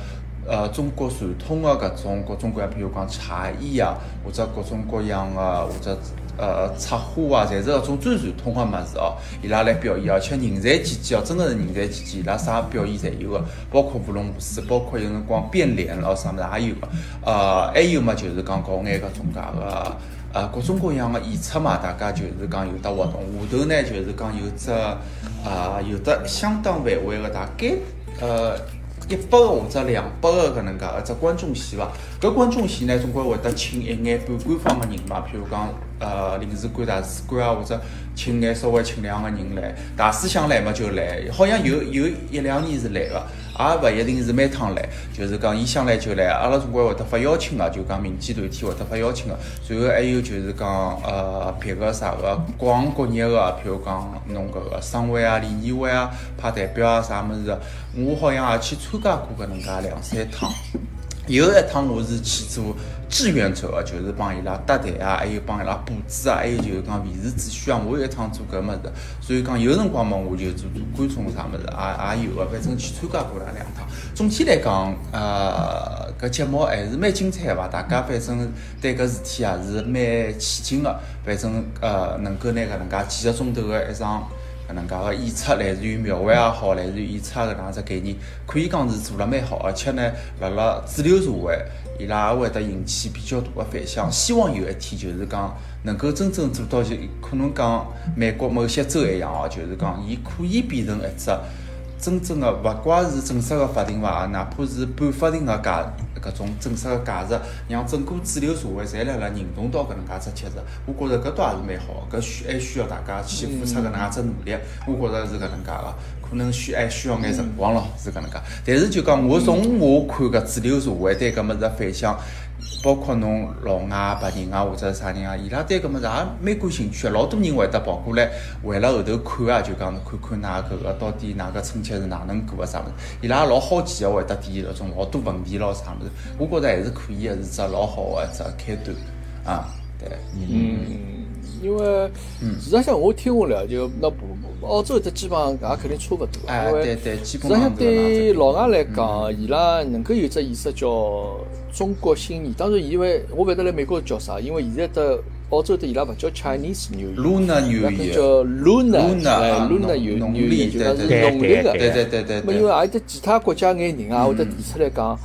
呃，中国传统的搿种各种各样，譬如讲茶艺啊，或者各种各样的，或者呃插花啊，侪是搿种最传统的物事哦。伊拉来表演，而且人才济济哦，真的是人才济济，伊拉啥表演侪有个，包括舞龙舞狮，包括有辰光变脸咯啥物事也有个。呃，还有嘛，就是讲搞眼搿种介个。呃，各种各样的演出嘛，大家就是讲有得活动，下头呢就是讲有只呃有得相当范围的，大概呃一百个或者两百个搿能介一只观众席伐。搿观众席呢，总归会得请一眼半官方个人嘛，譬如讲呃领事馆、大使馆啊，或者请眼稍微请两个人来。大使想来嘛就来，好像有有一两年是来个。也勿一定是每趟来，就是讲伊想来就来，阿拉总归会得发邀请个，就讲民间团体会得发邀请个。随后还有就是讲呃别个啥个各行各业个，譬如讲侬搿个商会啊、联谊会啊、派代表啊啥物事个，我好像也去参加过搿能介两三趟。有一趟我是去做志愿者个，就是帮伊拉搭台啊，还有帮伊拉布置啊，还有就是讲维持秩序啊。我有一趟做搿物事，所以讲有辰光嘛，我就做做观众啥物事，也也有个，反正去参加过了两趟。总体来讲，呃，搿节目还是蛮精彩个伐？大家反正对搿事体也是蛮起劲个，反正呃，能够拿搿能介几个钟头个一场。搿能介个演出，来自于庙会也好，来自于演出搿能介只概念，可以讲是做了蛮好，而且呢，辣辣主流社会，伊拉也会得引起比较大个反响。希望有一天就是讲能够真正做到，就可能讲美国某些州一样哦，就是讲伊可以变成一只真正个，勿怪是正式个法庭伐，哪怕是半法庭个假搿种正式个价值，让整个主流社会侪辣辣认同到搿能介只节日，我觉着搿倒也是蛮好，搿需还需要大家去付出搿能介只努力，我觉着是搿能介个，可能需还需要眼辰光咯，是搿能介。但是就讲我从我看搿主流社会对搿物事个反响。包括侬老外、白人啊，或者啥人啊，伊拉对搿物事也蛮感兴趣个。老多人会得跑过来，为了后头看啊，就讲看看㑚搿个到底㑚个春节是哪能过个啥物事，伊拉老好奇个，会得提搿种老多问题咯啥物事。我觉着还是可以个，是只老好个一只开端啊，对。嗯，因为事实上我听下来，就那不澳洲这基本上也肯定差勿多，哎因为对对基事实上本上对老外来讲，伊拉能够有只意识叫中国新年。当然，因为我勿晓得辣美国叫啥，因为现在的澳洲的伊拉勿叫 Chinese New Year。Lunar 伊 New 拉叫，lunar 农有农 New 历 Year，就讲是对农历个。对对对对因为对。也有得其他国家眼人啊，会得提出来讲，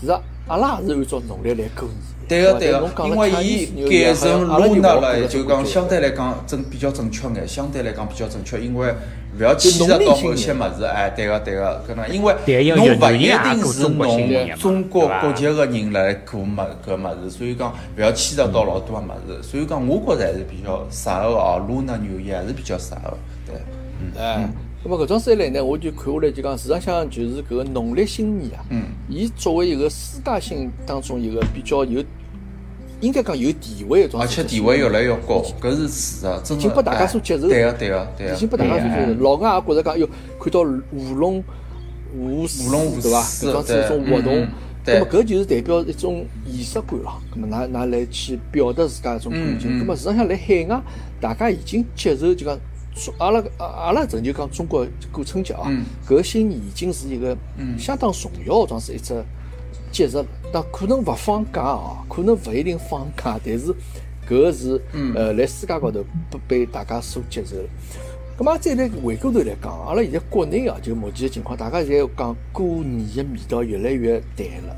其实阿拉也是按照农历来过年。对个对个因为伊改成好像阿拉就 Luna 冇了，就讲相对来讲正比较正确眼，相对来讲比较正确，因为勿要牵涉到某些物事，哎，对个对个，搿能。因为侬勿一定是侬中国国籍个人来过物搿物事，所以讲勿要牵涉到老多个物事，所以讲我觉着还是比较适合哦，Luna New Year 还是比较适合个，对。哎，咁么搿种三来呢，我就看下来就讲，事实上就是搿个农历新年啊，嗯，伊作为一个世界性当中一个比较有，应该讲有地位的一种而且地位越来越高，搿是事实。已经被大家所接受哎对个对个对个。已经被大家所接受。老外也觉着讲，哟，看到舞龙舞狮舞龙舞对伐？狮搿种是一种活动对嗯嗯，对咁么搿就是代表一种仪式感咯。咁么㑚㑚来去表达自家一种感情。嗯嗯咁么事实上辣海外，大家已经接受就讲。中阿拉阿阿拉曾就讲中国过春节啊嗯，搿个新年已经是一个相当重要的，装是一只节日。但可能勿放假啊，可能勿一定放假，但是搿个是呃，辣世界高头被被大家所接受的。咁么再来回过头来讲，阿拉现在国内啊，就目前的情况，大家现在讲过年的味道越来越淡了。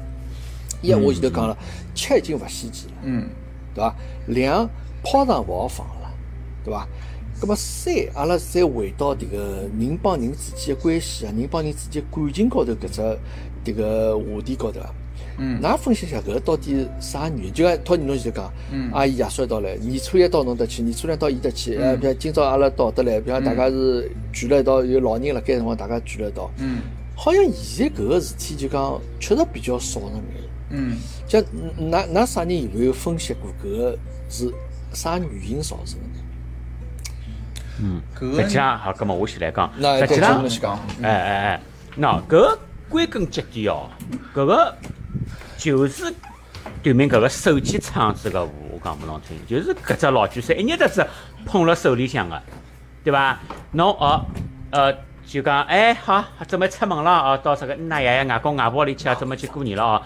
一我前头讲了，吃已经勿稀奇了，嗯对伐？两炮仗勿好放了，对伐？咁么三，阿拉再回到迭个人帮人之间的关系啊，人帮人之间感情高头搿只迭个话题高头啊。嗯㑚分析一下搿个到底啥原因？就讲托你侬前头讲，嗯阿姨爷叔一道来，年初一到侬搭去，年初两到伊搭去，呃，嗯比如今朝阿拉到得来，比如大家是聚了一道，有老人辣盖辰光大家聚了一道。嗯好像现在搿个事体就讲确实比较少了眼。嗯，像㑚㑚啥人有没有分析过搿个是啥原因造成？嗯，搿个实际上好，葛末我先来讲，实际上哎哎哎，喏，搿个归根结底哦，搿个就是对面搿个手机厂子个我讲勿侬听，就是搿只老巨山一日得子捧辣手里向个，对伐？侬哦，呃，就讲哎好，准备出门了哦，到这个奶爷爷外公外婆屋里去啊，准备去过年了哦。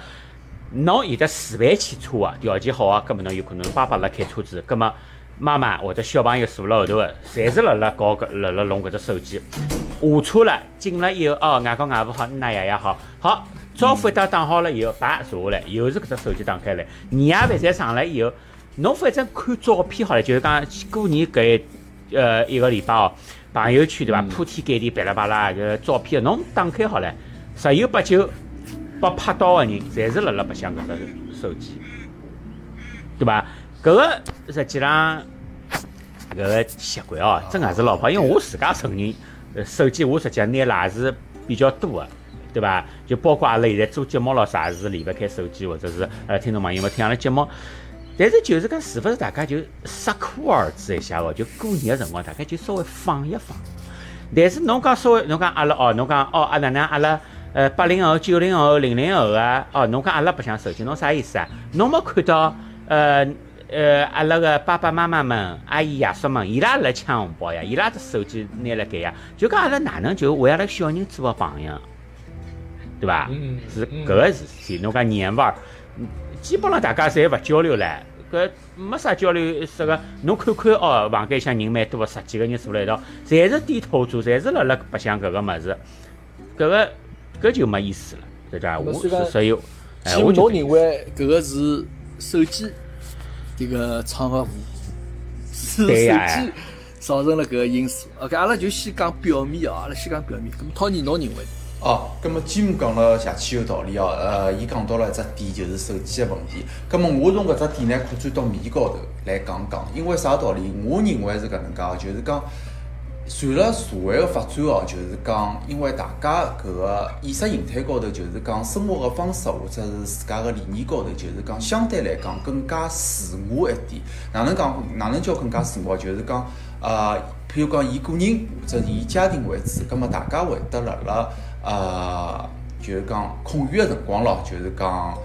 侬有得自备汽车啊，条件好啊，葛末侬有可能爸爸辣开车子，葛末妈妈或者小朋友坐辣后头个，侪是辣辣搞搿辣辣弄搿只手机。下车了，进了以后，哦，外公外婆好，奶爷爷好，好，招呼一打打好了以后，叭坐下来，又是搿只手机打开来，年夜饭侪上来以后，侬反正看照片好了，就是讲过年搿一呃一个礼拜哦，朋友圈对伐，铺天盖地巴拉巴拉搿照片，侬打开好了，十有八九被拍到个人，侪是辣辣白相搿只手机，对伐？搿个实际上搿个习惯哦，真个是老派，因为我自家承认。呃，手机我实际上拿了也是比较多的，对伐？就包括阿拉现在做节目咯啥是离勿开手机，或者是呃听众朋友们听阿拉节目。但是就是讲，是勿是大家就适可而止一下哦？就过年个辰光，大家就稍微放一放。但是侬讲稍微，侬讲阿拉哦，侬讲哦，阿哪能阿拉呃八零后、九零后、零零后啊？哦，侬讲阿拉白相手机，侬啥意思啊？侬没看到呃？呃，阿拉个爸爸妈妈们、阿姨爷叔们，伊拉辣抢红包呀，伊拉只手机拿辣盖呀，就讲阿拉哪能就为阿拉小人做个榜样，对伐？嗯是搿个事体，侬讲年味儿，基本上大家侪勿交流唻，搿没啥交流，啥个侬看看哦，房间里向人蛮多个，十几个人坐辣一道，侪是低头族，侪是辣辣白相搿个物事，搿个搿就没意思了，对伐？我所以讲是所以，哎，我就认为搿个是手机迭个创个祸，是手机造成了搿个因素。OK，阿拉就先讲表面哦，阿拉先讲表面。咁么涛尼侬认为？哦，葛么吉姆讲了邪气有道理哦，呃，伊讲到了一只点就是手机的问题。葛么我从搿只点呢扩展到面高头来讲讲，因为啥道理？我认为是搿能介，就是讲随着社会个发展哦，就是讲因为大家搿个意识形态高头，就是讲生活个方式或者是自家个理念高头，就是讲相对来讲更加自我一点。哪能讲？哪能叫更加自我？就是讲呃，譬如讲以个人或者以家庭为主，葛么大家会得辣辣。呃，就是讲空余个辰光咯，就是讲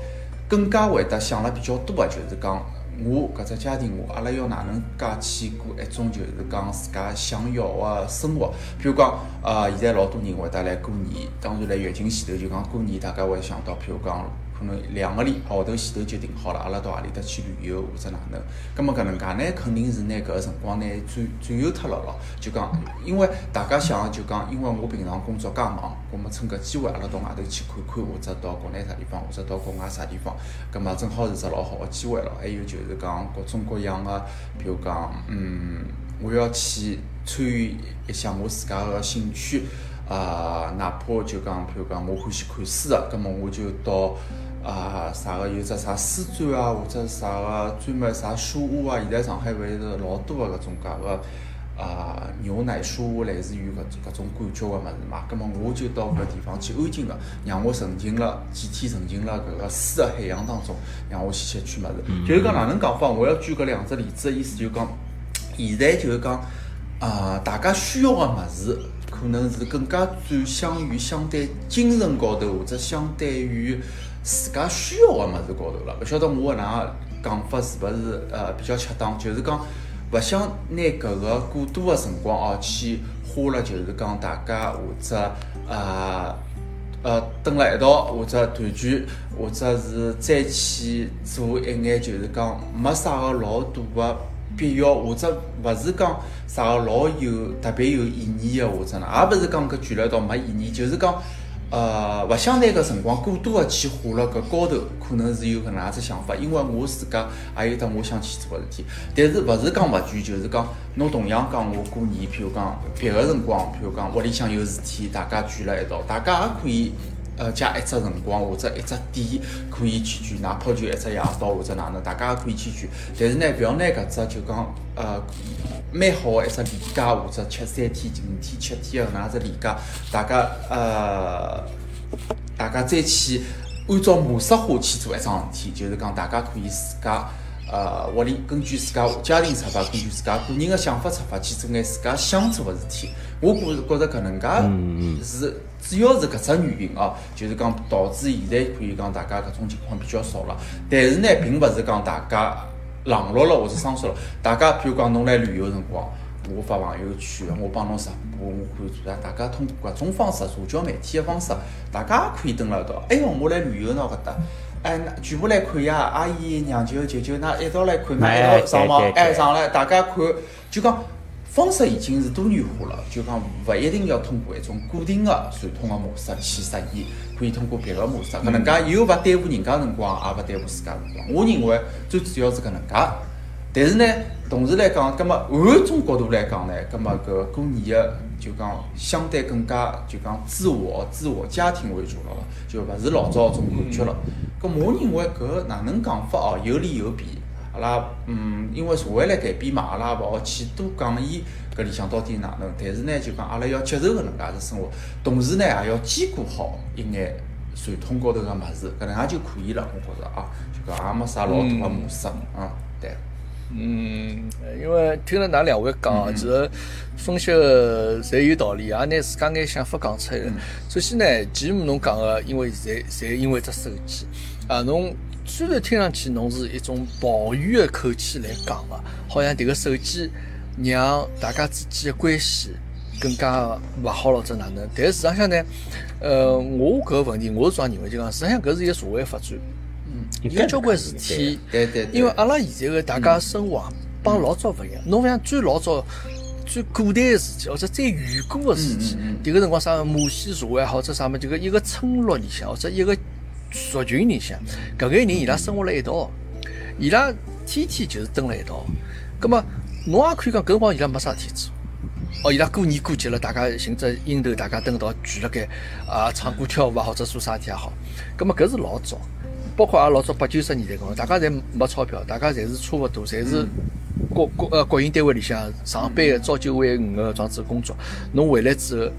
更加会得想了比较多个，就是讲我搿只家庭，我阿拉要哪能介去过一种就是讲自家想要个生活。譬如讲，呃，现在老多人会得来过年，当然来月经前头就讲过年，大家会想到，譬如讲。可能两个礼号头前头就定好了，阿拉到何里搭去旅游或者哪能，葛末搿能介呢，肯定是拿搿个辰光呢转转悠脱了咯。就讲，因为大家想就讲，因为我平常工作介忙，葛末趁搿机会，阿拉到外头去看看，或者到国内啥地方，或者到国外啥地方，葛末正好是只老好个机会咯。还有就是讲各种各样个，比如讲，嗯，我要去参与一下我自家个兴趣，啊，哪怕就讲，譬如讲我欢喜看书个，葛末我就到。啊，啥个有只啥书展啊，或者啥个专门啥书屋啊？现在上海勿是老多个搿种介个啊牛奶书屋，类似于搿搿种感觉个物事嘛。葛末我就到搿地方去安静个，让我沉浸了几天，沉浸了搿个书个海洋当中，让我去吸取物事。就是讲哪能讲法？我要举搿两只例子个意思，就讲现在就是讲啊，大家需要个物事，可能是更加转向于相对精神高头，或者相对于。自家需要个物事高头了，勿晓得我搿能讲法是勿是呃比较恰当？就是讲勿想拿搿个过多个辰光哦去花了，就是讲大家或者呃呃蹲辣一道，或者团聚，或者是再去做一眼就是讲没啥个老大个必要，或者勿是讲啥个老有特别有意义个，或者呢，也勿是讲搿聚辣一道没意义，就是讲。呃，勿想拿搿辰光过多个去花辣搿高头，可能是有搿能样子想法，因为我自家也有得我想去做个事体。但是勿是讲勿全，就是讲侬同样讲我过年，譬如讲别个辰光，譬如讲屋里向有事体，大家聚辣一道，大家也可以呃借一只辰光或者一只点可以去聚，哪怕就一只夜到或者哪能，大家也可以去聚。但是呢，勿要拿搿只就讲呃。蛮好个一只年假，或者吃三天、五天、七天个能样子年假，大家呃，大家再去按照模式化去做一桩事体，就是讲大家可以自家呃屋里根据自家家庭出发，根据自家个人个想法出发去做眼自家想做个事体。我觉觉着搿能介是主要是搿只原因哦，就是讲导致现在可以讲大家搿种情况比较少了。但是呢，并勿是讲大家冷落了或者生疏了。大家譬如讲侬来旅游辰光，我发朋友圈，我帮侬直播，我可以做啥？大家通过各种方式，社交媒体的方式，大家也可以登辣一道。哎哟，我来旅游喏搿搭，哎，那全部来看呀！阿姨、娘舅、舅舅，那一道来看，嘛一道上网，哎，上来大家看，就讲。方式已经是多元化了，就讲勿一定要通过一种固定的传统的模式去实现，可以通过别个模式，搿能介又勿耽误人家辰光，也勿耽误自家辰光。我认为最主要是搿能介。但是呢，同时来讲，葛末换种角度来讲呢，葛末搿过年的就讲相对更加就讲自我、自我家庭为主了，就勿是老早种感觉了。搿我认为搿哪能讲法哦，有利有弊。阿拉嗯，因为社会来改变嘛，阿拉勿好去多讲伊搿里向到底哪能。但是呢，就讲阿拉要接受搿能介个生活，同时呢，也要兼顾好一眼传统高头个物事，搿能介就可以了。我觉着啊，就讲也没啥老大个模式啊，对。嗯，因为听了㑚两位讲，其实分析个侪有道理，也拿自家眼想法讲出来。首先呢，前面侬讲个，因为现在侪因为只手机啊，侬。虽然听上去侬是一种抱怨的口气来讲个，好像迭个手机让大家之间的关系更加勿好了，者哪能？但事实上呢，呃，我搿个问题我是这样认为，就讲实际上搿是一个社会发展，嗯，有交关事体，对对，因为阿拉现在个大家生活帮老早勿一样，侬像最老早、最古代个事体，或者最远古个事体，迭个辰光啥母系社会或者啥么，就个一个村落里向或者一个。族群里向，搿眼人伊拉生活辣一道，伊拉天天就是蹲辣一道。葛末侬也可以讲搿辰光伊拉没啥事体做。哦，伊拉过年过节了，大家寻只阴头，大家蹲一道聚辣盖啊，唱歌跳舞啊，或者做啥事体也好。葛末搿是老早，包括也老早八九十年代辰光，大家侪没钞票，大家侪是差勿多，侪是国国呃国营单位里向上班个，朝九晚五个这样子工作。侬回来之后，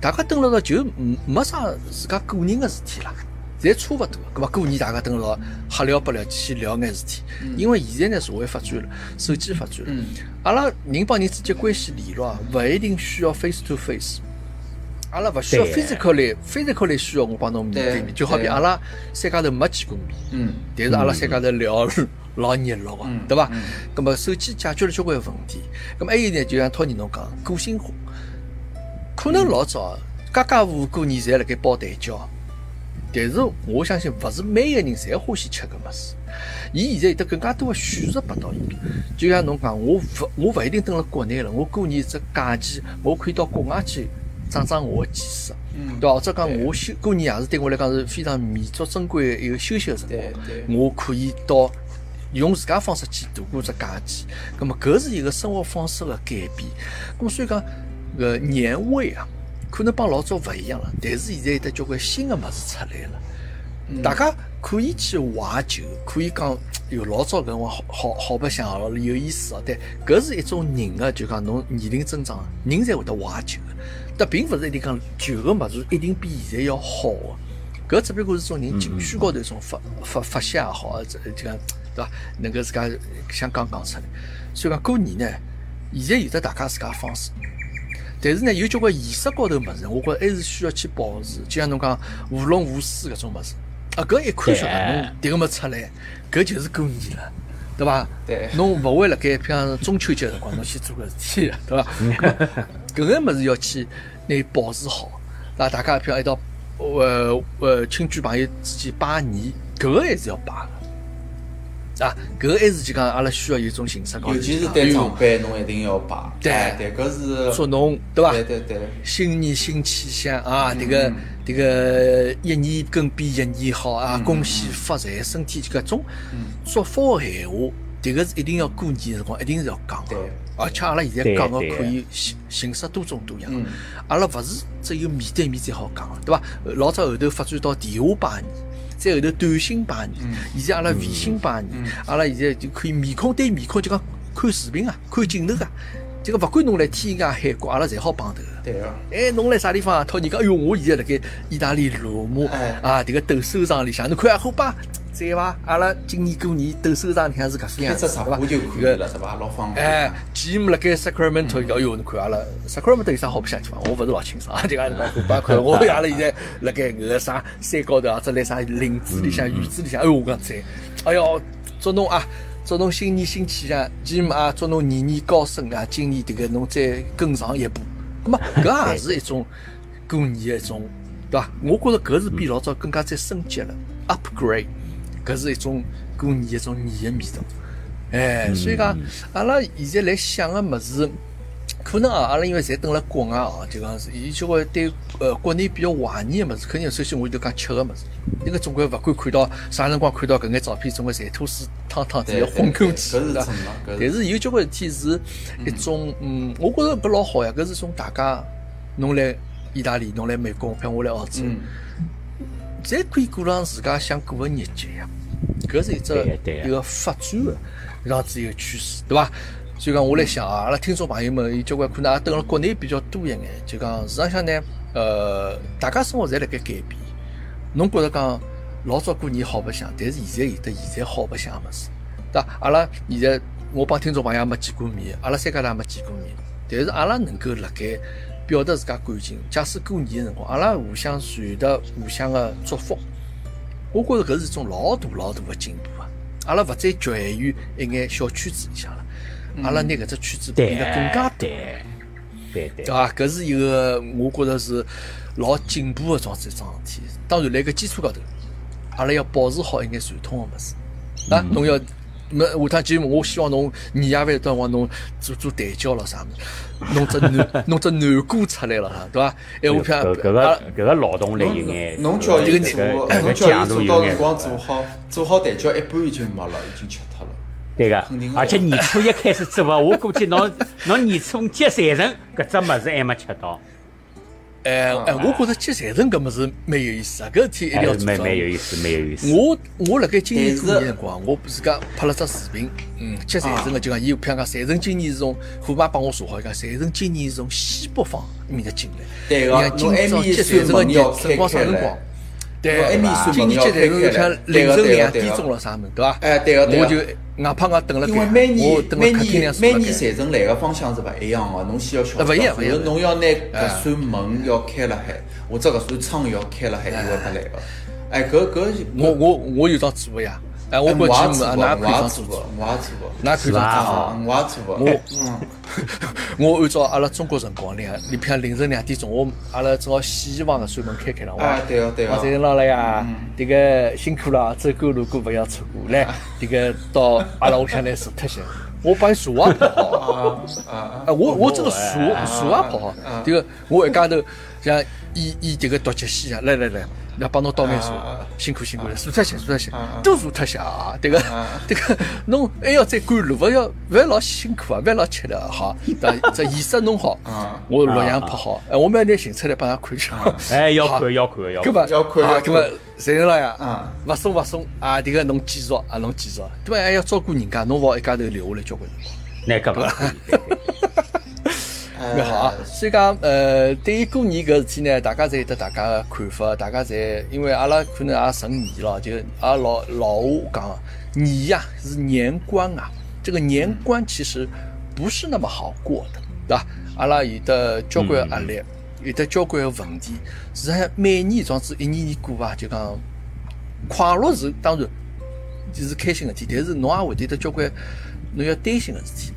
大家蹲辣到就没啥自家个人个事体了。侪差勿多，咁么过年大家等牢瞎聊不聊去聊眼事体。因为现在呢社会发展了，手机发展了，阿拉人帮人之间关系联络啊，勿一定需要 face to face。阿拉勿需要 physically，physically 需要我帮侬面对面，就好比阿拉三家头没见过面，嗯，但是阿拉三家头聊老热络个，对伐？咁么手机解决了交关问题。咁么还有呢，就像托尼侬讲，个性化，可能老早家家户户过年侪辣盖包蛋饺。但是我相信，勿是每个人侪欢喜吃搿物事。伊现在有得更加多的选择拨到伊。就像侬讲，我勿我勿一定蹲辣国内了，我过年只假期，我可以到国外去长长我的见识，对伐？或者讲我休过年也是对我来讲是非常弥足珍贵的一个休息的辰光。我可以到用自家方式去度过只假期。葛末搿是一个生活方式的改变。葛末所以讲，搿年味啊。可能帮老早勿一样了，但是现在有得交关新的物事出来了，大家可以去怀旧，可以讲有老早搿辰光好好好白相哦，有意思哦。但搿是一种人的，就讲侬年龄增长，人才会得怀旧的。但并勿是一定讲旧个物事一定比现在要好个，搿只不过是种人情绪高头一种发发发泄也好，这就讲对伐？能够自家想讲讲出来。所以讲过年呢，现在有的大家自家方式。但是呢，有交关仪式高头物事，我觉着还是需要去保持。就像侬讲舞龙舞狮搿种物事，啊，搿一看晓得侬迭个么出来，搿就是过年了，对伐？对。侬勿会辣盖譬如中秋节辰光侬去做搿事体，对伐？搿个物事要去拿保持好，那大家譬如一道呃呃亲戚朋友之间拜年，搿个还是要拜个。啊，搿还是就讲阿拉需要有种形式，尤其是对长辈，侬一定要摆。对对，搿是祝侬对伐？对对对，新年新气象啊！迭个迭个一年更比一年好啊！恭喜发财，身体搿种祝福闲话，迭个是一定要过年辰光一定是要讲的。而且阿拉现在讲个可以形形式多种多样，阿拉勿是只有面对面才好讲个，对伐？老早后头发展到电话拜年。在后头短信拜年，现在阿拉微信拜年，阿拉现在就可以面孔对面孔，就讲看视频啊，看镜头啊，这个勿管侬来天涯海角，阿拉侪好帮头。对啊。哎，侬来啥地方啊？讨人家，哎哟，我现在辣盖意大利罗马哎啊，迭个斗兽场里向，侬看啊，好吧，在伐？阿拉今年过年斗兽场里向是搿副样子，对伐？播就可以了，是伐？老方便。哎，Jim 辣盖 Sacramento，哎哟，侬看阿拉 Sacramento 有啥好白相地方？我勿是老清爽啊，就讲侬看，看 我阿拉现在辣盖搿个啥山高头啊，或者来啥林子里向、院子里向，哎哟，我讲在，哎哟，祝侬啊！祝侬新年新气象，Jim 啊，祝侬年年高升啊！今年迭个侬再更上一步，咁么 搿也是一种过年的一种，对伐？我觉着搿是比老早更加再升级了，upgrade，搿是一种过年一种年的味道。哎，所以讲，阿拉现在来想个物事，可能啊，阿拉因为侪蹲辣国外啊，就讲是，伊就会对呃国内比较怀念个物事，肯定首先我就讲吃个物事，因为总归勿管看到啥辰光看到搿眼照片，总归馋吐水汤汤子要昏过去，搿是对伐真的搿是。但是有交关事体是一种，嗯，我觉着搿老好呀，搿是种大家侬来意大利，侬来美国，譬如我来澳洲，嗯，侪可以过上自家想过个日节呀。搿是一只一个发展个这样子一个趋势，对伐？所以讲，我来想啊，阿拉听众朋友们有交关可能也蹲辣国内比较多一眼，就讲市场上呢，呃，大家生活侪辣盖改变。侬觉着讲老早过年好白相，但是现在有得现在好白相个物事，对伐？阿拉现在我帮听众朋友也没见过面，阿拉三家头也没见过面，但是阿拉能够辣盖表达自家感情。假使过年个辰光，阿拉互相传达互相个祝福。我觉着搿是一种老大老大个进步啊！阿拉勿再局限于一眼小圈子里向了，阿拉拿搿只圈子变得更加大，对对对对伐？搿是一个我觉着是老进步个桩子一桩事体。当然，辣搿基础高头，阿拉要保持好一眼传统个物事啊！侬要。么下趟节目，我希望侬年夜饭辰光侬做做蛋饺咯啥物事，弄只南弄只南瓜出来了哈，对伐？哎，我搿搿个搿个劳动力有侬眼，侬叫伊做，侬叫伊做到辰，光做好，做好蛋饺一半已经没了，已经吃脱了。对个而且年初一开始做啊，我估计侬 侬年初接财神搿只物事还没吃到，哎哎，我觉着接财神搿物事蛮有意思啊，搿事体一定要做蛮蛮有意思，蛮有意思。我我辣盖今年但是过年辰光，我自家拍了只视频，嗯，接财神个就讲，伊譬如讲财神今年是从虎妈帮我查好，伊讲财神今年是从西北方面搭进来。对个今朝侬埃面接财神个辰光啥开开来辰光？对今年接财神像凌晨两点钟了啥物事，对伐？哎对个对个我就硬趴硬等了盖，因为每年每年每。年财神来个方向是勿一样个，侬先要晓得，啊勿一样侬要拿搿扇门要开了海，或者搿扇窗要开了海，伊会得来个。哎，搿搿我我我有张做个呀，哎，我过，节目 啊，我哪看张也做过，我也做过。哪看张做啊，我也做过。我嗯，我按照阿拉中国辰光两，你譬如凌晨两点钟，我阿拉正好洗衣房的扇门开开了，哇哎对哦对个我财神老了呀，迭个辛苦了，走过路过勿要错过，来，迭个到阿拉屋里向来坐特些，我帮伊茶也泡好，啊啊啊，我我这个茶茶也跑好，迭个我一家头像以以这个独角戏啊，来来来。要帮侬倒眼茶，辛苦辛苦了，坐脱些，坐脱些，都坐脱些啊！迭个，迭个，侬还要再赶路，勿要勿要老辛苦啊，勿要老吃力啊！好，这这仪式弄好，我录像拍好，哎，我们要拿寻出来帮㑚看一下。哎，要看要看要看。搿么要看要看啊搿么财神老爷啊，勿送勿送啊！迭个侬继续啊，侬继续，对伐？还要照顾人家，侬勿好一家头留下来交关辰光。那搿么 蛮好啊。所以讲，呃，对于过年搿事体呢，大家侪有得大家个看法，大家侪因为阿拉可能也成年了，就阿拉老老话讲，年呀是年关啊，这个年关其实不是那么好过的，对伐？阿拉有得交关压力，有得交关个问题。实际上每年这样子一年年过啊，就讲快乐是当然就是开心个事体，但是侬也会得有得交关侬要担心个事体。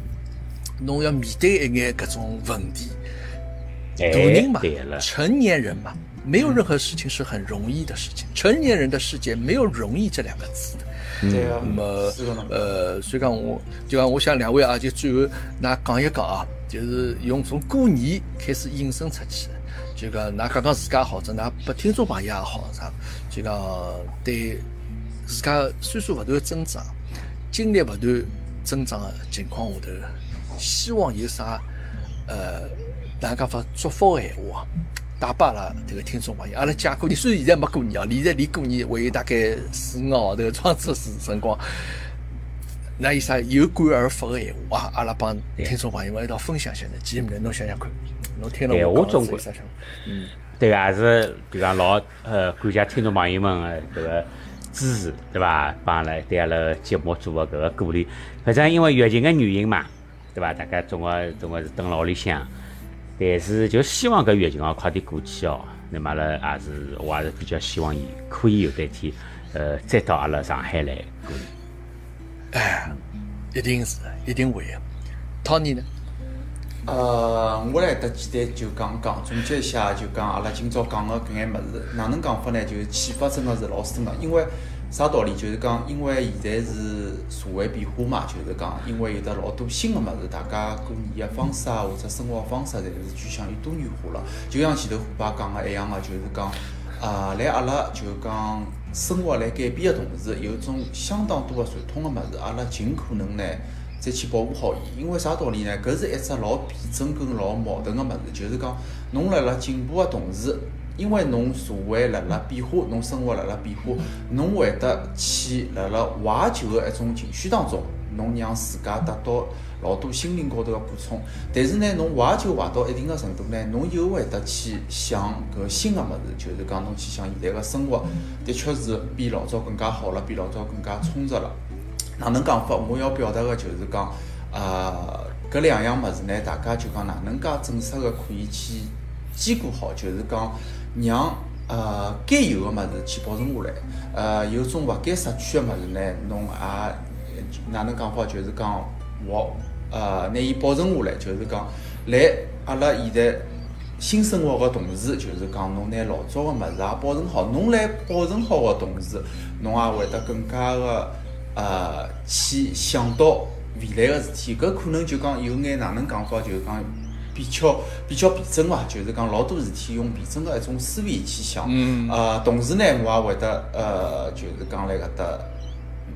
侬要面对一眼搿种问题，大人哎嘛，，成年人嘛，没有任何事情是很容易的事情。成年人的世界没有容易这两个字的。对啊，那么呃，所以讲我就讲，我想两位啊，就最后㑚讲一讲啊，就是用从过年开始引申出去的，就讲㑚讲讲自家好，者㑚拨听众朋友也好，啥，就讲对自家岁数勿断增长，经历勿断增长的情况下头，希望有啥呃，哪能讲法祝福个闲话啊。带拨阿拉迭个听众朋友，阿拉借过年，虽然现在没过年哦，现在离过年还有大概四五个号头，装子时辰光。那有啥有感而发个闲话啊？阿拉帮听众朋友们一道分享一下呢。吉姆呢，侬想想看，侬听了我讲的是啥想法？嗯，对个，也是就讲老呃，感谢听众朋友们的这个支持，对伐？帮阿拉对阿拉节目做个搿个鼓励。反正因为疫情个原因嘛，对伐？大家总归总归是蹲辣屋里向，但是就希望搿疫情哦快点过去哦。那么阿拉也是，我也是比较希望伊可以有得天，呃，再到阿拉上海来过。哎。一定是，一定会的。Tony 呢？呃，我来得简单就讲讲，总结一下，就讲阿拉今朝讲个搿眼物事，哪能讲法呢？就是启发真个是老深个。因为啥道理？就是讲，因为现在是社会变化嘛，就是讲，因为有得老多新个物事，大家过年个方式啊，或者生活方式，侪是趋向于多元化了。就像前头虎爸讲个一样个，就是讲，啊，来阿拉就讲。生活来改变个同时，有种相当多个传统个物事，阿拉尽可能呢再去保护好伊。因为啥道理呢？搿是一只老辩证跟老矛盾个物事，就是讲侬辣辣进步个同时，因为侬社会辣辣变化，侬生活辣辣变化，侬会得去辣辣怀旧个一种情绪当中，侬让自家得到。老多心灵高头个补充，但是呢，侬怀旧怀到一定个程度呢，侬又会得去想搿新个物事，就是讲侬去想现在个生活，的确是比老早更加好了，比老早更加充实了。哪能讲法？我要表达个就是讲，呃，搿两样物事呢，大家就讲哪能介正式个可以去兼顾好，就是讲让呃该有个物事去保存下来，呃，有种勿该失去个物事呢，侬也哪能讲法？就是讲我。呃，拿伊保存下来，就是讲，来阿拉现在新生活个同时，就是讲侬拿老早个物事也保存好。侬来保存好个同时，侬也会得更加个呃去想到未来个事体。搿可能就讲有眼哪能讲法，就是讲比较比较辩证嘛，就是讲老多事体用辩证个一种思维去想。嗯。呃，同时呢，我也会得呃，就是讲来搿搭。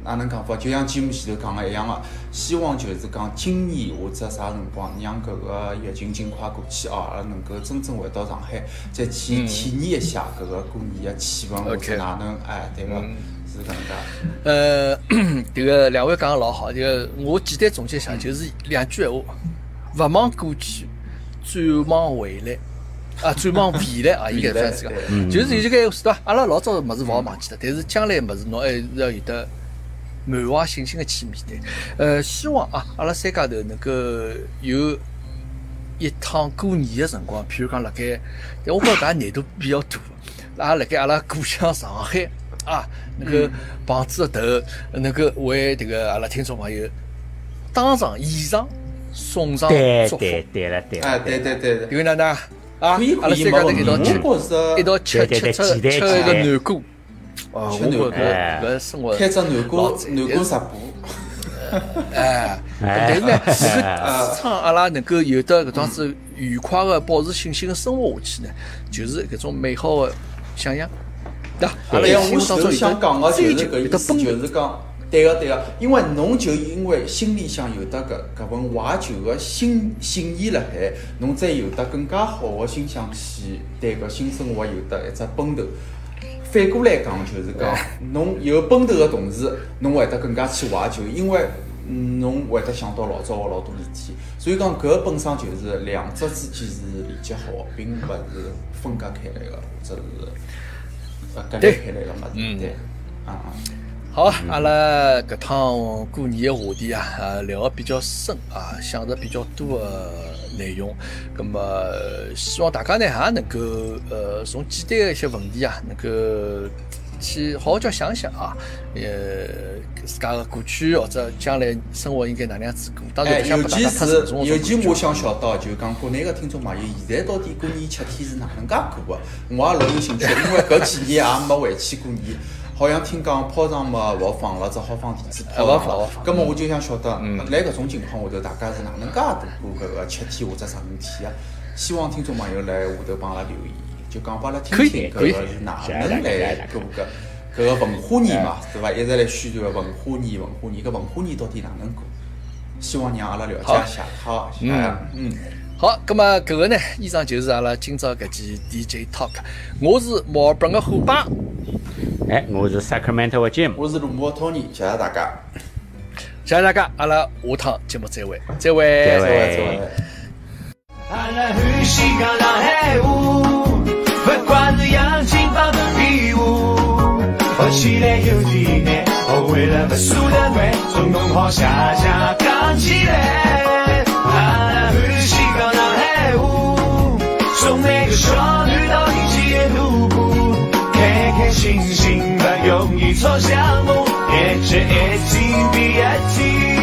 哪能讲法？就像节目前头讲个一样个，希望就是讲今年或者啥辰光，让搿个疫情尽快过去哦，阿拉能够真正回到上海，再去体验一下搿个过年个气氛，或者哪能哎，对个，是搿能介。呃，迭个两位讲个老好，迭个我简单总结一下，就是两句闲话：勿忘过去，展望未来。啊，展望未来啊，应该这样子讲，就是有这个是对伐？阿拉老早物事勿好忘记的，但是将来物事侬还是要有得。满怀信心的去面对，呃，希望啊，阿拉三家头能够有一趟过年的辰光，譬如讲辣盖，但我觉着搿难度比较大，拉辣盖阿拉故乡上海啊，能够棒子头，能够为迭个阿拉听众朋友当场现场送上祝福，对对了对了，对对对对，因为哪能啊？阿拉三家头一道吃，一道吃吃吃吃一个南瓜。哦，我觉搿搿生活开只南瓜南瓜食铺，哎，但是呢，能够支撑阿拉能够有的搿种子愉快的保持信心的生活下去呢，就是搿种美好的想象，对伐？阿拉要我当中想讲个就是搿意思，就是讲，对个对个，因为侬就因为心里向有得搿搿份怀旧个心心意辣海，侬再有得更加好个心想去对搿新生活有得一只奔头。反过来讲，就是讲，侬有奔头个同时，侬会得更加去怀旧，因为侬会得想到老早个老多事体。所以讲，搿本身就是两者之间是连接好，并勿是分割开来个，或者是呃割裂开来个物事。对，啊。好，阿拉搿趟过年个话题啊，呃，聊个比较深啊，想着比较多个内容。葛么，希望大家呢也能够呃，从简单个一些问题啊，能够去好好叫想想啊，呃，自家个过去或者将来生活应该哪能样子过。当然，尤其是尤其我想晓得，就讲国内个听众朋友，现在到底过年七天是哪能介过个？我也老有兴趣，因为搿几年也没回去过年。好像听讲炮仗嘛勿放了，只好放电子炮仗了。咁么我就想晓得，辣搿种情况下头，大家是哪能介度过搿个七天或者十五天啊？希望听众朋友来下头帮阿拉留言，就讲拨阿拉听听搿个是哪能来过搿搿个文化年嘛，对伐？一直来宣传个文化年，文化年搿文化年到底哪能过？希望让阿拉了解一下。好，谢谢嗯。好，咁么搿个呢，以上就是阿拉今朝搿期 DJ Talk。我是墨尔本个虎爸。哎，我是 Sacramento 的 Jim，我是卢摩 Tony，谢谢大家。谢谢大家，阿拉下趟节目再会，再会，再会再会。阿拉欢喜讲上海话，不管是洋泾浜的比武，学起来有点难，学会了不舍得买，从弄好下下讲起来。开开心心不容易错项目，一起一起比一起。